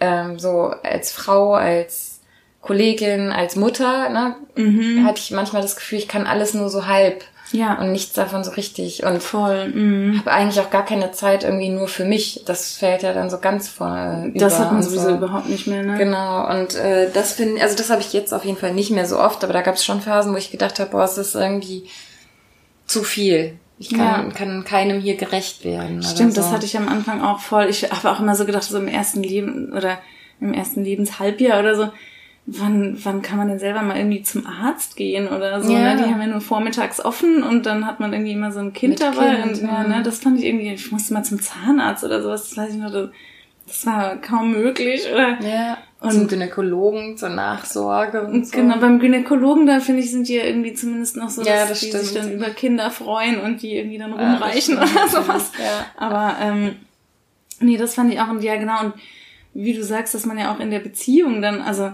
ähm, so als Frau, als Kollegin, als Mutter, ne, Mhm. hatte ich manchmal das Gefühl, ich kann alles nur so halb Ja. und nichts davon so richtig und Voll. Mhm. habe eigentlich auch gar keine Zeit irgendwie nur für mich. Das fällt ja dann so ganz vor. Das über hat man sowieso so. überhaupt nicht mehr, ne? Genau, und äh, das finde also das habe ich jetzt auf jeden Fall nicht mehr so oft, aber da gab es schon Phasen, wo ich gedacht habe, boah, es ist irgendwie zu viel. Ich kann, Ja. kann keinem hier gerecht werden. Stimmt, so. das hatte ich am Anfang auch voll. Ich habe auch immer so gedacht, so im ersten Leben oder im ersten Lebenshalbjahr oder so, wann, wann kann man denn selber mal irgendwie zum Arzt gehen oder so? Ja. Ne? Die haben ja nur vormittags offen und dann hat man irgendwie immer so ein Kind Mit dabei. Kind, und, ja, ja. ne? Das fand ich irgendwie, ich musste mal zum Zahnarzt oder sowas, das weiß ich noch, das, war kaum möglich. Oder Ja, Und- zum Gynäkologen, zur Nachsorge und so. Genau, beim Gynäkologen, da finde ich, sind die ja irgendwie zumindest noch so, Ja, dass das die stimmt. sich dann über Kinder freuen und die irgendwie dann Ja, rumreichen oder sowas. Ja. Aber ähm, nee, das fand ich auch, ja genau, und wie du sagst, dass man ja auch in der Beziehung dann, also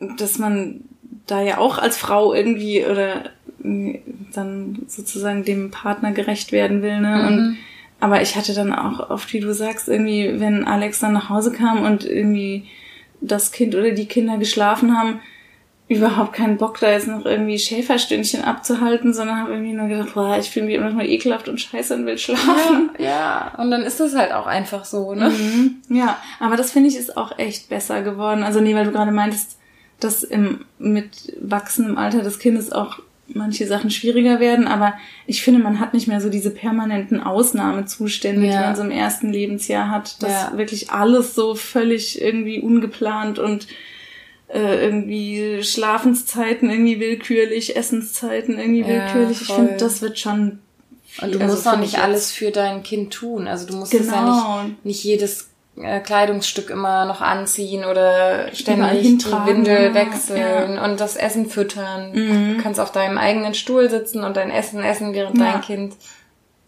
dass man da ja auch als Frau irgendwie oder äh, dann sozusagen dem Partner gerecht werden will, ne? Mhm. Und aber ich hatte dann auch oft, wie du sagst, irgendwie, wenn Alex dann nach Hause kam und irgendwie das Kind oder die Kinder geschlafen haben, überhaupt keinen Bock, da jetzt noch irgendwie Schäferstündchen abzuhalten, sondern habe irgendwie nur gedacht, boah, ich fühle mich immer noch mal ekelhaft und scheiße und will schlafen. Ja, ja, und dann ist das halt auch einfach so, ne? Mhm. Ja, aber das finde ich ist auch echt besser geworden. Also nee, weil du gerade meintest, dass im, mit wachsendem Alter des Kindes auch manche Sachen schwieriger werden, aber ich finde, man hat nicht mehr so diese permanenten Ausnahmezustände, die Ja. man so im ersten Lebensjahr hat, dass Ja. wirklich alles so völlig irgendwie ungeplant und äh, irgendwie Schlafenszeiten irgendwie willkürlich, Essenszeiten irgendwie Ja, willkürlich. Ich voll. finde, das wird schon Und du also musst auch nicht ich alles für dein Kind tun. Also du musst es ja Genau. nicht, nicht jedes äh, Kleidungsstück immer noch anziehen oder ständig die Windel ja. wechseln und das Essen füttern. Mhm. Du kannst auf deinem eigenen Stuhl sitzen und dein Essen essen, während Ja. dein Kind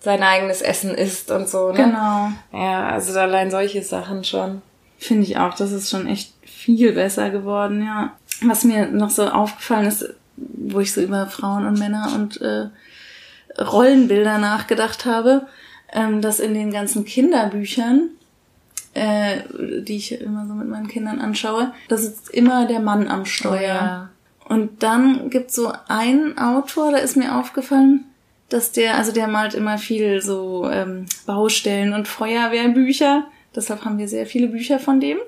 sein eigenes Essen isst und so. Ne? Genau. Ja, also allein solche Sachen schon. Finde ich auch, das ist schon echt viel besser geworden, ja. Was mir noch so aufgefallen ist, wo ich so über Frauen und Männer und äh, Rollenbilder nachgedacht habe, ähm, dass in den ganzen Kinderbüchern, äh, die ich immer so mit meinen Kindern anschaue, da sitzt immer der Mann am Steuer. Oh ja. Und dann gibt so einen Autor, da ist mir aufgefallen, dass der, also der malt immer viel so ähm, Baustellen und Feuerwehrbücher. Deshalb haben wir sehr viele Bücher von dem.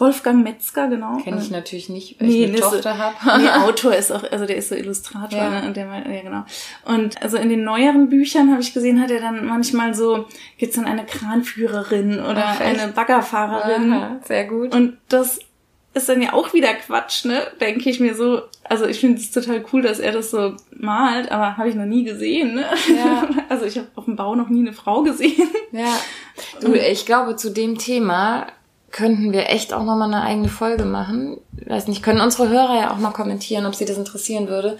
Wolfgang Metzger, genau. Kenne ich natürlich nicht, weil Nee, ich eine Tochter habe. Nee, Autor ist auch, also der ist so Illustrator, Ja. ne? Der ja genau. Und also in den neueren Büchern habe ich gesehen, hat er dann manchmal so, gibt's dann eine Kranführerin oder Ach, eine Baggerfahrerin. Aha, sehr gut. Und das ist dann ja auch wieder Quatsch, ne? Denke ich mir so. Also ich finde es total cool, dass er das so malt, aber habe ich noch nie gesehen, ne? Ja. Also ich habe auf dem Bau noch nie eine Frau gesehen. Ja, du, ich glaube, zu dem Thema könnten wir echt auch nochmal eine eigene Folge machen. Weiß nicht, können unsere Hörer ja auch mal kommentieren, ob sie das interessieren würde.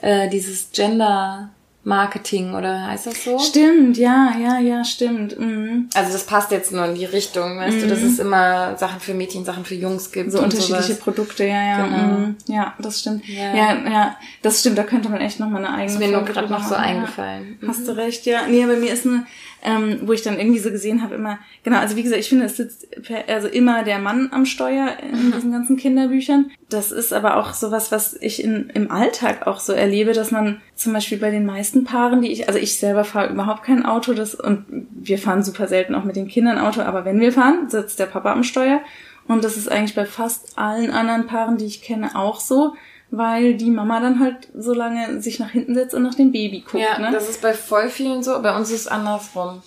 Äh, dieses Gender Marketing oder heißt das so? Stimmt, ja, ja, ja, stimmt. Mhm. Also das passt jetzt nur in die Richtung, weißt du, dass es immer Sachen für Mädchen, Sachen für Jungs gibt. So unterschiedliche sowas. Produkte, ja, ja. Genau. mhm. Ja, das stimmt. Ja. Ja. ja, das stimmt. Da könnte man echt noch mal eine eigene Ist mir nur Folge gerade noch so machen, eingefallen. Ja. Hast du recht, ja. Nee, bei mir ist eine, ähm, wo ich dann irgendwie so gesehen habe, immer, genau, also wie gesagt, ich finde, es sitzt also immer der Mann am Steuer in mhm. diesen ganzen Kinderbüchern. Das ist aber auch sowas, was ich in, im Alltag auch so erlebe, dass man zum Beispiel bei den meisten Paaren, die ich, also ich selber fahre überhaupt kein Auto, das und wir fahren super selten auch mit den Kindern Auto, aber wenn wir fahren, sitzt der Papa am Steuer. Und das ist eigentlich bei fast allen anderen Paaren, die ich kenne, auch so weil die Mama dann halt so lange sich nach hinten setzt und nach dem Baby guckt. Ja, ne? das ist bei voll vielen so. Bei uns ist es andersrum.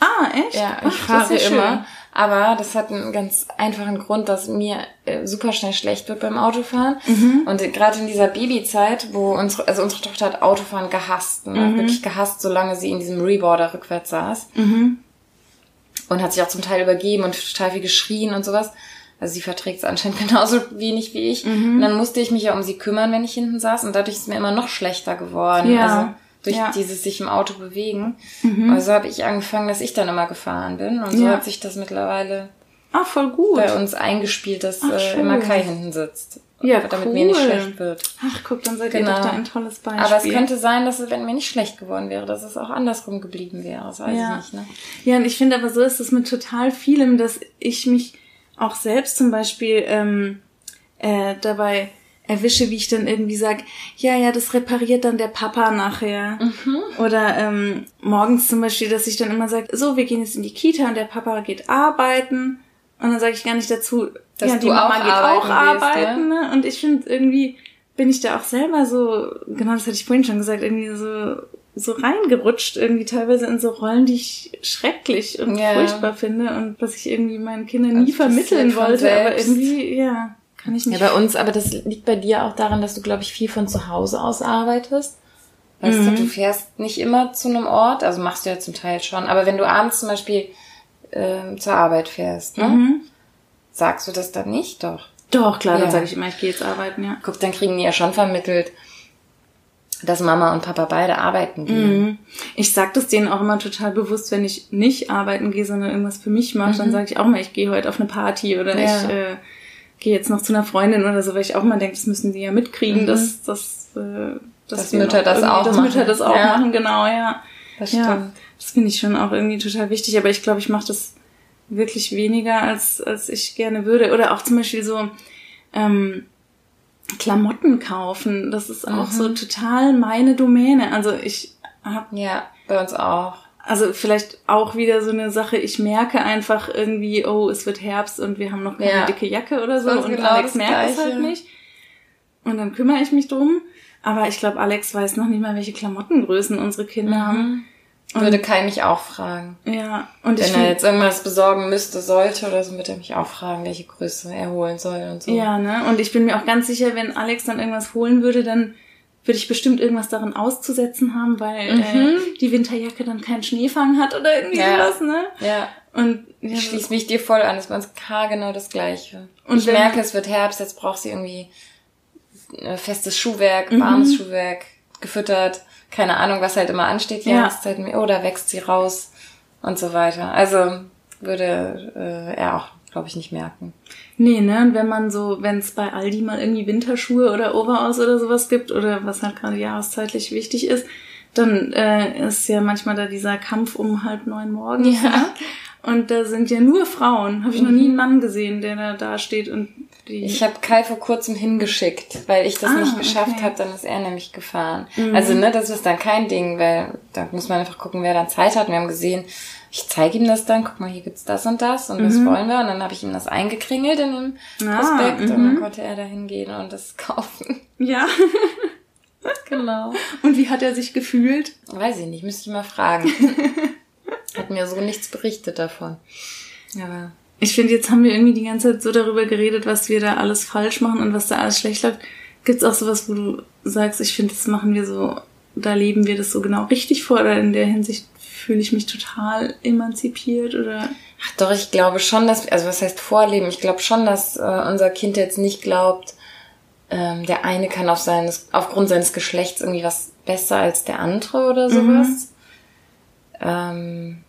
Ah, echt? Ja, ich Ach, fahre ja immer. Schön. Aber das hat einen ganz einfachen Grund, dass mir äh, super schnell schlecht wird beim Autofahren. Mhm. Und gerade in dieser Babyzeit, wo unsere, also unsere Tochter hat Autofahren gehasst, ne? Mhm. wirklich gehasst, solange sie in diesem Reboarder rückwärts saß. Mhm. Und hat sich auch zum Teil übergeben und total viel geschrien und sowas. Also sie verträgt es anscheinend genauso wenig wie ich. Mhm. Und dann musste ich mich ja um sie kümmern, wenn ich hinten saß. Und dadurch ist es mir immer noch schlechter geworden. Ja. Also durch ja. dieses sich im Auto bewegen. Mhm. Also habe ich angefangen, dass ich dann immer gefahren bin. Und so ja. hat sich das mittlerweile ah, voll gut. bei uns eingespielt, dass Ach, äh, immer Kai hinten sitzt. Ja, damit cool. mir nicht schlecht wird. Ach, guck, dann seid genau. ihr doch da ein tolles Beispiel. Aber es könnte sein, dass es, wenn mir nicht schlecht geworden wäre, dass es auch andersrum geblieben wäre. Das weiß ja. ich nicht. Ne? Ja, und ich finde aber so ist es mit total vielem, dass ich mich auch selbst zum Beispiel ähm, äh, dabei erwische, wie ich dann irgendwie sag, ja, ja, das repariert dann der Papa nachher. Mhm. Oder ähm, morgens zum Beispiel, dass ich dann immer sage, so, wir gehen jetzt in die Kita und der Papa geht arbeiten. Und dann sage ich gar nicht dazu, dass ja, die Mama auch geht auch arbeiten. Ne? Und ich finde irgendwie bin ich da auch selber so, genau das hatte ich vorhin schon gesagt, irgendwie so so reingerutscht, irgendwie teilweise in so Rollen, die ich schrecklich und ja. furchtbar finde und was ich irgendwie meinen Kindern nie vermitteln wollte, aber irgendwie, ja, kann ich nicht. Ja, bei uns, aber das liegt bei dir auch daran, dass du, glaube ich, viel von zu Hause aus arbeitest. Weißt mhm. du, du fährst nicht immer zu einem Ort, also machst du ja zum Teil schon, aber wenn du abends zum Beispiel äh, zur Arbeit fährst, ne? Mhm. Sagst du das dann nicht, doch? Doch, klar, ja. dann sage ich immer, ich gehe jetzt arbeiten, ja. Guck, dann kriegen die ja schon vermittelt, dass Mama und Papa beide arbeiten gehen. Mhm. Ich sag das denen auch immer total bewusst, wenn ich nicht arbeiten gehe, sondern irgendwas für mich mache, mhm. dann sage ich auch mal, ich gehe heute auf eine Party oder ja. ich äh, gehe jetzt noch zu einer Freundin oder so, weil ich auch mal denke, das müssen die ja mitkriegen, mhm. dass, dass, äh, dass, dass Mütter das auch dass machen. Mütter das auch ja. machen, genau, ja. Das stimmt. Ja, das finde ich schon auch irgendwie total wichtig, aber ich glaube, ich mache das wirklich weniger, als, als ich gerne würde. Oder auch zum Beispiel so, ähm, Klamotten kaufen. Das ist auch mhm. so total meine Domäne. Also ich habe ja bei uns auch. Also vielleicht auch wieder so eine Sache. Ich merke einfach irgendwie, oh, es wird Herbst und wir haben noch keine ja. dicke Jacke oder so und genau Alex merkt es halt nicht. Und dann kümmere ich mich drum. Aber ich glaube, Alex weiß noch nicht mal, welche Klamottengrößen unsere Kinder mhm. haben. Würde Kai mich auch fragen. Ja. Und Wenn er jetzt irgendwas besorgen müsste, sollte oder so, würde er mich auch fragen, welche Größe er holen soll und so. Ja, ne? Und ich bin mir auch ganz sicher, wenn Alex dann irgendwas holen würde, dann würde ich bestimmt irgendwas darin auszusetzen haben, weil mhm. äh, die Winterjacke dann keinen Schneefang hat oder irgendwie ja. sowas, ne? Ja. Und ja, ich schließe mich dir voll an, das ist bei uns genau das Gleiche. Und ich merke, es wird Herbst, jetzt braucht sie irgendwie äh, festes Schuhwerk, mhm. warmes Schuhwerk, gefüttert keine Ahnung, was halt immer ansteht die ja. Jahreszeit, oh, da wächst sie raus und so weiter. Also würde äh, er auch, glaube ich, nicht merken. Nee, ne? Und wenn man so, wenn es bei Aldi mal irgendwie Winterschuhe oder Overalls oder sowas gibt oder was halt gerade jahreszeitlich wichtig ist, dann äh, ist ja manchmal da dieser Kampf um halb neun morgens. Ja. Ne? Und da sind ja nur Frauen. Habe ich noch nie einen Mann gesehen, der da, da steht und die. Ich habe Kai vor kurzem hingeschickt, weil ich das ah, nicht geschafft okay. habe, dann ist er nämlich gefahren. Mhm. Also, ne, das ist dann kein Ding, weil da muss man einfach gucken, wer dann Zeit hat. Wir haben gesehen, ich zeige ihm das dann, guck mal, hier gibt's das und das und mhm. das wollen wir. Und dann habe ich ihm das eingekringelt in dem ah, Prospekt und dann mhm. konnte er da hingehen und das kaufen. Ja. genau. Und wie hat er sich gefühlt? Weiß ich nicht, müsste ich mal fragen. Hat mir so nichts berichtet davon. Aber ich finde, jetzt haben wir irgendwie die ganze Zeit so darüber geredet, was wir da alles falsch machen und was da alles schlecht läuft. Gibt es auch sowas, wo du sagst, ich finde, das machen wir so, da leben wir das so genau richtig vor oder in der Hinsicht fühle ich mich total emanzipiert oder? Ach doch, ich glaube schon, dass, also was heißt vorleben? Ich glaube schon, dass äh, unser Kind jetzt nicht glaubt, ähm, der eine kann auf seines, aufgrund seines Geschlechts irgendwie was besser als der andere oder sowas. Mhm. Ähm,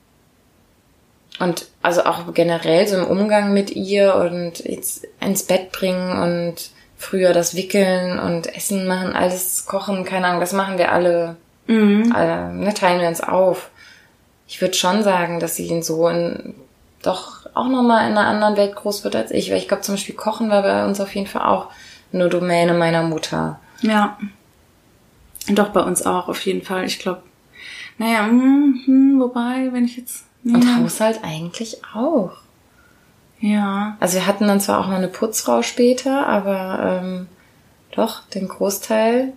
und also auch generell so im Umgang mit ihr und jetzt ins Bett bringen und früher das Wickeln und Essen machen, alles kochen, keine Ahnung, das machen wir alle, mhm. alle ne, teilen wir uns auf. ich würde schon sagen, dass sie so in, doch auch nochmal in einer anderen Welt groß wird als ich. Weil ich glaube zum Beispiel Kochen war bei uns auf jeden Fall auch eine Domäne meiner Mutter. Ja. Doch, bei uns auch, auf jeden Fall. Ich glaube, naja, hm, hm, wobei, wenn ich jetzt. Ja. Und Haushalt eigentlich auch. Ja. Also wir hatten dann zwar auch mal eine Putzfrau später, aber ähm, doch, den Großteil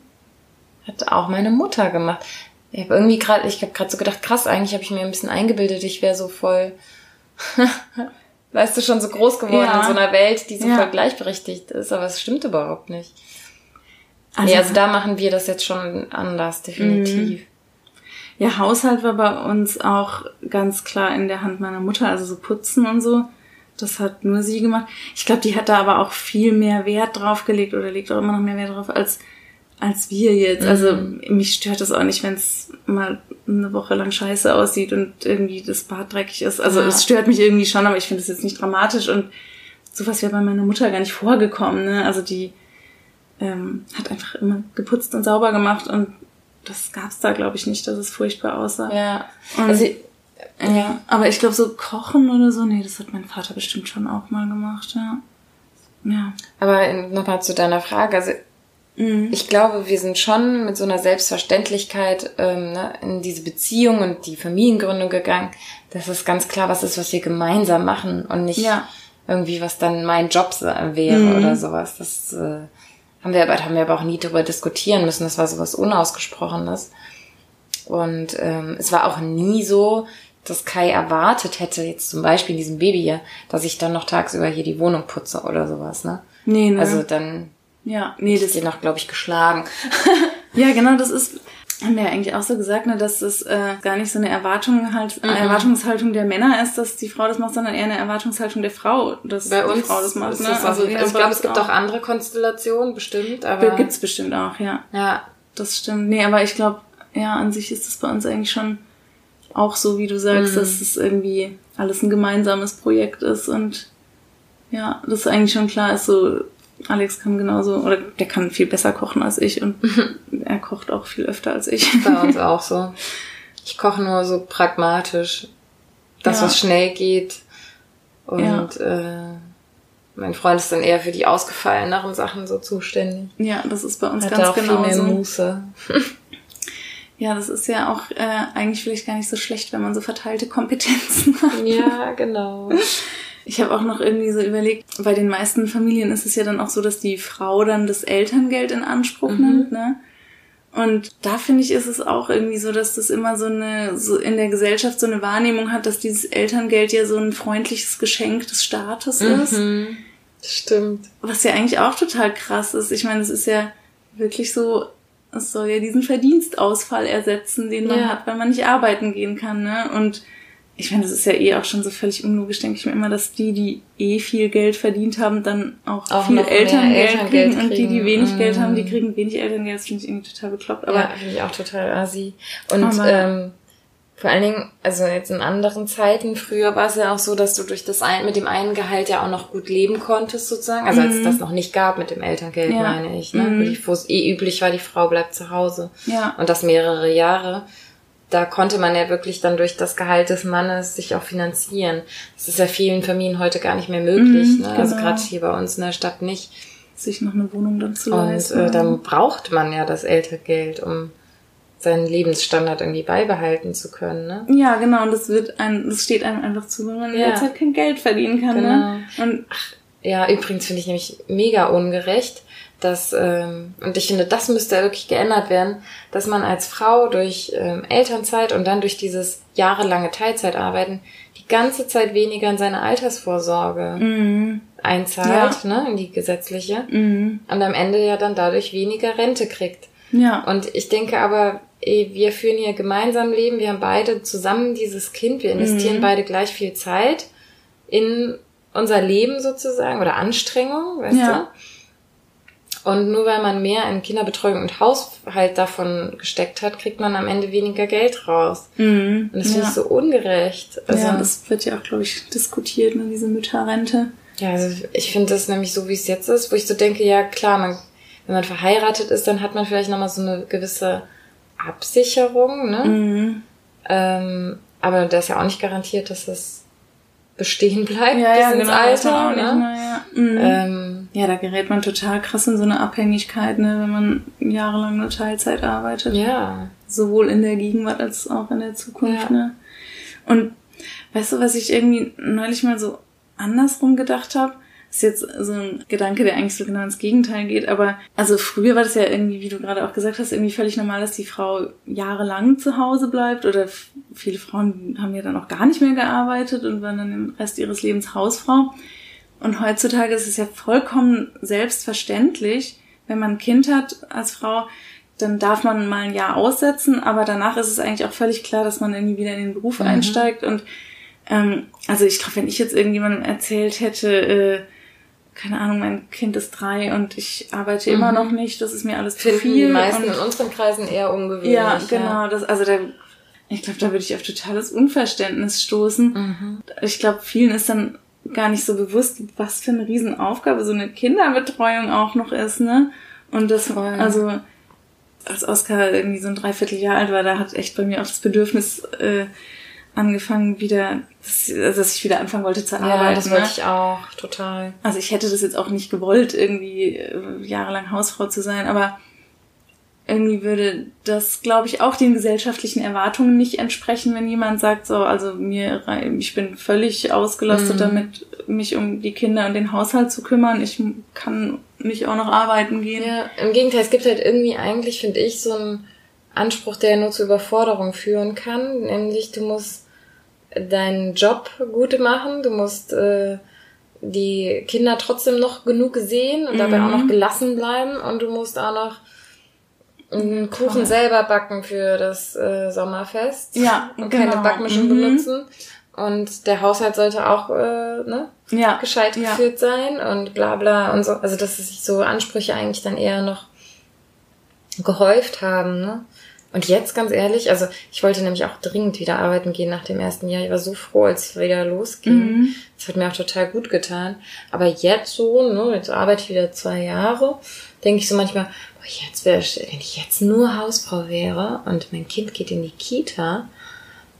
hat auch meine Mutter gemacht. Ich habe irgendwie gerade, ich habe gerade so gedacht, krass, eigentlich habe ich mir ein bisschen eingebildet, ich wäre so voll, weißt du, schon so groß geworden ja. in so einer Welt, die so ja. voll gleichberechtigt ist, aber es stimmt überhaupt nicht. Also, nee, also da machen wir das jetzt schon anders, definitiv. Ja, Haushalt war bei uns auch ganz klar in der Hand meiner Mutter, also so putzen und so. Das hat nur sie gemacht. Ich glaube, die hat da aber auch viel mehr Wert drauf gelegt oder legt auch immer noch mehr Wert drauf als als wir jetzt. Also mhm. mich stört das auch nicht, wenn es mal eine Woche lang scheiße aussieht und irgendwie das Bad dreckig ist. Also ja. es stört mich irgendwie schon, aber ich finde es jetzt nicht dramatisch und sowas wäre bei meiner Mutter gar nicht vorgekommen. Ne? Also die ähm, hat einfach immer geputzt und sauber gemacht und das gab's da, glaube ich, nicht, dass es furchtbar aussah. Ja. Und, also, ja, aber ich glaube, so kochen oder so, nee, das hat mein Vater bestimmt schon auch mal gemacht, ja. Ja. Aber nochmal zu deiner Frage, also Mhm. Ich glaube, wir sind schon mit so einer Selbstverständlichkeit ähm, ne, in diese Beziehung und die Familiengründung gegangen, dass es ganz klar was ist, was wir gemeinsam machen und nicht ja. irgendwie, was dann mein Job wäre mhm. oder sowas. Das äh, haben wir aber haben wir aber auch nie darüber diskutieren müssen. Das war sowas Unausgesprochenes. Und ähm, es war auch nie so, dass Kai erwartet hätte, jetzt zum Beispiel in diesem Baby hier, dass ich dann noch tagsüber hier die Wohnung putze oder sowas, ne? Nee, ne? Also dann ja, nee, das ist noch, glaube ich, geschlagen. ja, genau, das ist, haben wir ja eigentlich auch so gesagt, ne, dass das äh, gar nicht so eine Erwartung halt, mhm. Erwartungshaltung der Männer ist, dass die Frau das macht, sondern eher eine Erwartungshaltung der Frau, dass Bei die uns Frau das macht. Ne? Das also, ja, ich glaube, es gibt auch andere Konstellationen, bestimmt, aber. Gibt's bestimmt auch, ja. Ja. Das stimmt. Nee, aber ich glaube, ja, an sich ist das bei uns eigentlich schon auch so, wie du sagst, mhm. dass es irgendwie alles ein gemeinsames Projekt ist und ja, das eigentlich schon klar ist, so Alex kann genauso, oder der kann viel besser kochen als ich und er kocht auch viel öfter als ich. Bei uns auch so. Ich koche nur so pragmatisch, das ja. was schnell geht. Und ja. äh, mein Freund ist dann eher für die ausgefalleneren Sachen so zuständig. Ja, das ist bei uns Hat ganz auch genau viel mehr. Muße. Ja, das ist ja auch äh, eigentlich vielleicht gar nicht so schlecht, wenn man so verteilte Kompetenzen hat. Ja, genau. Ich habe auch noch irgendwie so überlegt, bei den meisten Familien ist es ja dann auch so, dass die Frau dann das Elterngeld in Anspruch mhm. nimmt, ne? Und da finde ich, ist es auch irgendwie so, dass das immer so eine, so in der Gesellschaft so eine Wahrnehmung hat, dass dieses Elterngeld ja so ein freundliches Geschenk des Staates ist. Mhm. Stimmt. Was ja eigentlich auch total krass ist. Ich meine, es ist ja wirklich so, es soll ja diesen Verdienstausfall ersetzen, den man ja. hat, weil man nicht arbeiten gehen kann, ne? Und ich meine, das ist ja eh auch schon so völlig unlogisch, denke ich mir immer, dass die, die eh viel Geld verdient haben, dann auch, auch viel Elterngeld, Elterngeld kriegen, und die, die wenig mm. Geld haben, die kriegen wenig Elterngeld. Das finde ich irgendwie total bekloppt. Aber ja, finde ich auch total assi. Und ähm, vor allen Dingen, also jetzt in anderen Zeiten, früher war es ja auch so, dass du durch das ein, mit dem einen Gehalt ja auch noch gut leben konntest, sozusagen. Also als es mhm. das noch nicht gab mit dem Elterngeld, ja. meine ich. Ne? Mhm. Wo es eh üblich war, die Frau bleibt zu Hause. Ja. Und das mehrere Jahre da konnte man ja wirklich dann durch das Gehalt des Mannes sich auch finanzieren. Das ist ja vielen Familien heute gar nicht mehr möglich. Mhm, ne? Also genau. Also gerade hier bei uns in der Stadt nicht. Sich noch eine Wohnung dann zu leisten. Und äh, dann braucht man ja das Elterngeld, um seinen Lebensstandard irgendwie beibehalten zu können. Ne? Ja, genau. Und das wird ein, das steht einem einfach zu, wenn man ja. jetzt halt kein Geld verdienen kann. Ne? Genau. Ne? Und Ach, ja, übrigens finde ich nämlich mega ungerecht, dass, ähm, und ich finde, das müsste wirklich geändert werden, dass man als Frau durch ähm, Elternzeit und dann durch dieses jahrelange Teilzeitarbeiten die ganze Zeit weniger in seine Altersvorsorge mhm. einzahlt, ja. ne, in die gesetzliche, mhm. und am Ende ja dann dadurch weniger Rente kriegt. Ja. Und ich denke aber, wir führen hier gemeinsam Leben, wir haben beide zusammen dieses Kind, wir investieren mhm. beide gleich viel Zeit in unser Leben sozusagen oder Anstrengung, weißt ja. du? Und nur weil man mehr in Kinderbetreuung und Haushalt davon gesteckt hat, kriegt man am Ende weniger Geld raus. Mhm. Und das ja. finde ich so ungerecht. Also, ja, das wird ja auch, glaube ich, diskutiert, ne, diese Mütterrente. Ja, also ich finde das nämlich so, wie es jetzt ist, wo ich so denke, ja klar, man, wenn man verheiratet ist, dann hat man vielleicht nochmal so eine gewisse Absicherung, ne? Mhm. Ähm, Aber da ist ja auch nicht garantiert, dass es bestehen bleibt ja, bis ja, ins genau, Alter. Ne? Mehr, ja. Mhm. Ähm, ja, da gerät man total krass in so eine Abhängigkeit, ne, wenn man jahrelang nur Teilzeit arbeitet. Ja. Sowohl in der Gegenwart als auch in der Zukunft. Ja. Ne? Und weißt du, was ich irgendwie neulich mal so andersrum gedacht habe? ist jetzt so ein Gedanke, der eigentlich so genau ins Gegenteil geht. Aber also früher war das ja irgendwie, wie du gerade auch gesagt hast, irgendwie völlig normal, dass die Frau jahrelang zu Hause bleibt. Oder viele Frauen haben ja dann auch gar nicht mehr gearbeitet und waren dann den Rest ihres Lebens Hausfrau. Und heutzutage ist es ja vollkommen selbstverständlich, wenn man ein Kind hat als Frau, dann darf man mal ein Jahr aussetzen, aber danach ist es eigentlich auch völlig klar, dass man irgendwie wieder in den Beruf mhm. einsteigt. Und ähm, also ich glaube, wenn ich jetzt irgendjemandem erzählt hätte, äh, keine Ahnung, mein Kind ist drei und ich arbeite mhm. immer noch nicht, das ist mir alles Finden zu viel. die meisten und, in unseren Kreisen eher ungewöhnlich. Ja, genau, ja. das, also da, ich glaube, da würde ich auf totales Unverständnis stoßen. Mhm. Ich glaube, vielen ist dann gar nicht so bewusst, was für eine Riesenaufgabe so eine Kinderbetreuung auch noch ist, ne? Und das, Voll. also, als Oskar irgendwie so ein Dreivierteljahr alt war, da hat echt bei mir auch das Bedürfnis, äh, angefangen wieder, dass, dass ich wieder anfangen wollte zu arbeiten. Ja, das wollte ne? ich auch, total. Also ich hätte das jetzt auch nicht gewollt, irgendwie äh, jahrelang Hausfrau zu sein, aber irgendwie würde das, glaube ich, auch den gesellschaftlichen Erwartungen nicht entsprechen, wenn jemand sagt, so, also mir, ich bin völlig ausgelastet mhm. damit, mich um die Kinder und den Haushalt zu kümmern. Ich kann nicht auch noch arbeiten gehen. Ja, im Gegenteil, es gibt halt irgendwie eigentlich, finde ich, so einen Anspruch, der nur zur Überforderung führen kann, nämlich du musst deinen Job gut machen, du musst äh, die Kinder trotzdem noch genug sehen und mhm. dabei auch noch mhm. gelassen bleiben und du musst auch noch einen Kuchen Toll. selber backen für das äh, Sommerfest ja, und genau. keine Backmischung mhm. benutzen. Und der Haushalt sollte auch äh, ne, ja, gescheit ja. geführt sein und bla bla und so. Also dass sich so Ansprüche eigentlich dann eher noch gehäuft haben. Ne? Und jetzt ganz ehrlich, also ich wollte nämlich auch dringend wieder arbeiten gehen nach dem ersten Jahr. Ich war so froh, als es wieder losging. Mhm. Das hat mir auch total gut getan. Aber jetzt so, ne, jetzt arbeite ich wieder zwei Jahre, denke ich so manchmal, boah, jetzt wäre, wenn ich jetzt nur Hausfrau wäre und mein Kind geht in die Kita,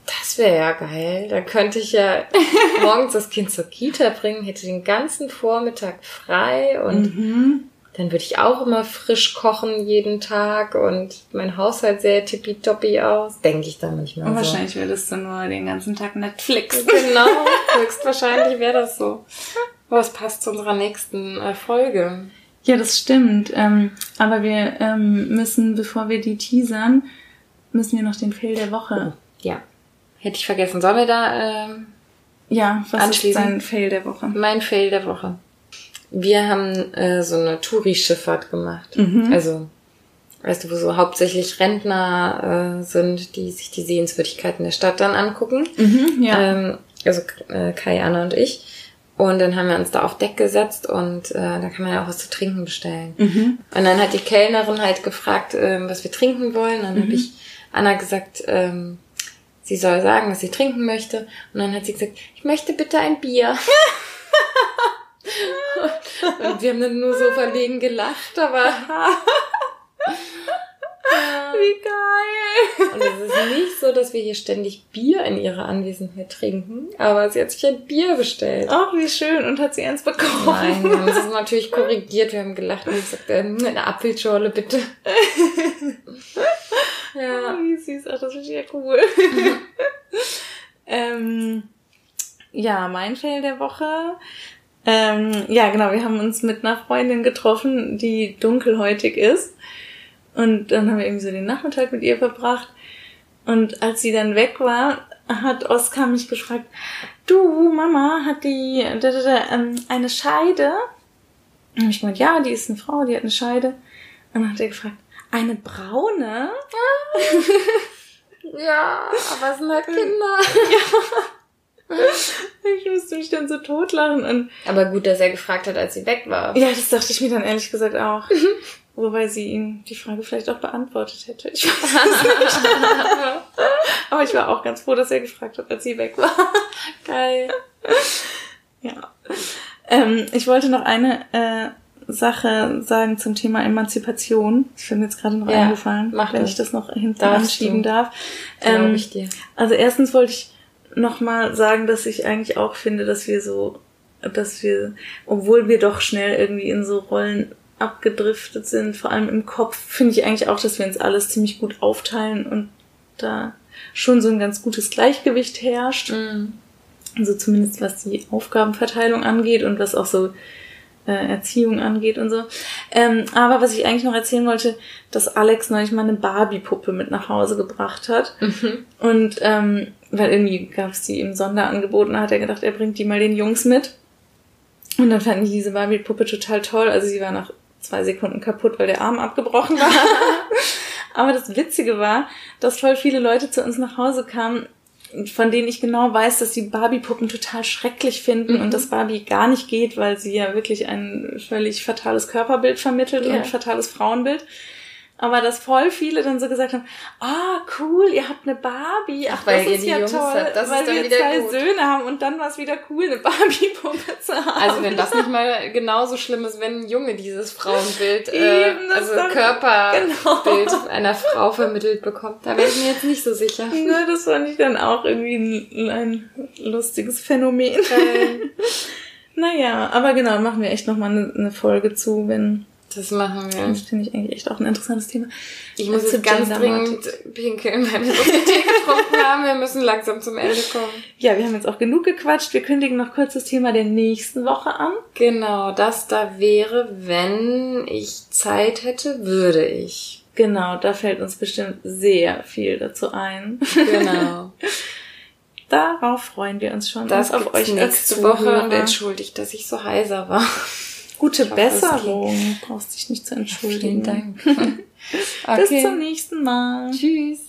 das wäre ja geil. Da könnte ich ja morgens das Kind zur Kita bringen, hätte den ganzen Vormittag frei und mhm dann würde ich auch immer frisch kochen jeden Tag und mein Haushalt sehr tippitoppi aus. Denke ich da manchmal und so. wahrscheinlich würdest du nur den ganzen Tag Netflix. Genau, höchstwahrscheinlich wäre das so. Aber es passt zu unserer nächsten äh, Folge. Ja, das stimmt. Ähm, aber wir ähm, müssen, bevor wir die teasern, müssen wir noch den Fail der Woche. Oh, ja. Hätte ich vergessen. Sollen wir da ähm, ja, was ist dein Fail der Woche? Mein Fail der Woche. Wir haben äh, so eine Touri-Schifffahrt gemacht. Mhm. Also, weißt du, wo so hauptsächlich Rentner äh, sind, die sich die Sehenswürdigkeiten der Stadt dann angucken. Mhm, ja. Ähm, also äh, Kai, Anna und ich. Und dann haben wir uns da auf Deck gesetzt und äh, da kann man ja auch was zu trinken bestellen. Mhm. Und dann hat die Kellnerin halt gefragt, äh, was wir trinken wollen. Dann mhm. habe ich Anna gesagt, ähm, sie soll sagen, was sie trinken möchte. Und dann hat sie gesagt, ich möchte bitte ein Bier. Und wir haben dann nur so verlegen gelacht, aber. Wie geil! Und es ist nicht so, dass wir hier ständig Bier in ihrer Anwesenheit trinken, aber sie hat sich ein Bier bestellt. Ach, wie schön. Und hat sie eins bekommen? Nein, wir haben es natürlich korrigiert. Wir haben gelacht und gesagt, ähm, eine Apfelschorle bitte. ja. Wie süß. Ach, das ist ja cool. ähm, ja, mein Fail der Woche ähm, ja, genau, wir haben uns mit einer Freundin getroffen, die dunkelhäutig ist. Und dann haben wir irgendwie so den Nachmittag mit ihr verbracht. Und als sie dann weg war, hat Oskar mich gefragt, du, Mama, hat die da, da, da, ähm, eine Scheide? Und ich gemeint, ja, die ist eine Frau, die hat eine Scheide. Und dann hat er gefragt, eine braune? ja, aber es sind halt Kinder. ja. Ich musste mich dann so totlachen. Und Aber gut, dass er gefragt hat, als sie weg war. Ja, das dachte ich mir dann ehrlich gesagt auch. Wobei sie ihm die Frage vielleicht auch beantwortet hätte. Ich weiß nicht. Aber ich war auch ganz froh, dass er gefragt hat, als sie weg war. Geil. Ja. Ähm, ich wollte noch eine äh, Sache sagen zum Thema Emanzipation. Ich bin jetzt gerade noch ja, eingefallen, wenn das. ich das noch hinten anschieben darf. Ähm, ich dir. Also erstens wollte ich nochmal sagen, dass ich eigentlich auch finde, dass wir so, dass wir, obwohl wir doch schnell irgendwie in so Rollen abgedriftet sind, vor allem im Kopf, finde ich eigentlich auch, dass wir uns alles ziemlich gut aufteilen und da schon so ein ganz gutes Gleichgewicht herrscht. Mhm. Also zumindest was die Aufgabenverteilung angeht und was auch so äh, Erziehung angeht und so. Ähm, aber was ich eigentlich noch erzählen wollte, dass Alex neulich mal eine Barbie-Puppe mit nach Hause gebracht hat. Mhm. Und ähm, weil irgendwie gab es die im Sonderangebot und hat er gedacht, er bringt die mal den Jungs mit. Und dann fand ich diese Barbie-Puppe total toll. Also sie war nach zwei Sekunden kaputt, weil der Arm abgebrochen war. Aber das Witzige war, dass voll viele Leute zu uns nach Hause kamen, von denen ich genau weiß, dass die Barbie-Puppen total schrecklich finden mhm. und dass Barbie gar nicht geht, weil sie ja wirklich ein völlig fatales Körperbild vermittelt ja. und fatales Frauenbild. Aber dass voll viele dann so gesagt haben, ah, cool, ihr habt eine Barbie. Ach, Ach das ist ja Jungs toll, das weil wir zwei gut. Söhne haben und dann war es wieder cool, eine Barbie-Puppe zu haben. Also wenn das nicht mal genauso schlimm ist, wenn ein Junge dieses Frauenbild, äh, äh, also Körperbild genau. einer Frau vermittelt bekommt, da wäre ich mir jetzt nicht so sicher. Ja, das fand ich dann auch irgendwie ein, ein lustiges Phänomen. Ähm. naja, aber genau, machen wir echt nochmal eine, eine Folge zu, wenn das machen wir. Das finde ich eigentlich echt auch ein interessantes Thema. Ich muss jetzt ganz dringend pinkeln, weil wir so viel Tee getrunken haben. Wir müssen langsam zum Ende kommen. Ja, wir haben jetzt auch genug gequatscht. Wir kündigen noch kurz das Thema der nächsten Woche an. Genau, das da wäre, wenn ich Zeit hätte, würde ich. Genau, da fällt uns bestimmt sehr viel dazu ein. Genau. Darauf freuen wir uns schon. Das auf euch nächste Woche und entschuldigt, dass ich so heiser war. Gute Besserung. Du brauchst dich nicht zu entschuldigen. Vielen Dank. okay. Bis zum nächsten Mal. Tschüss.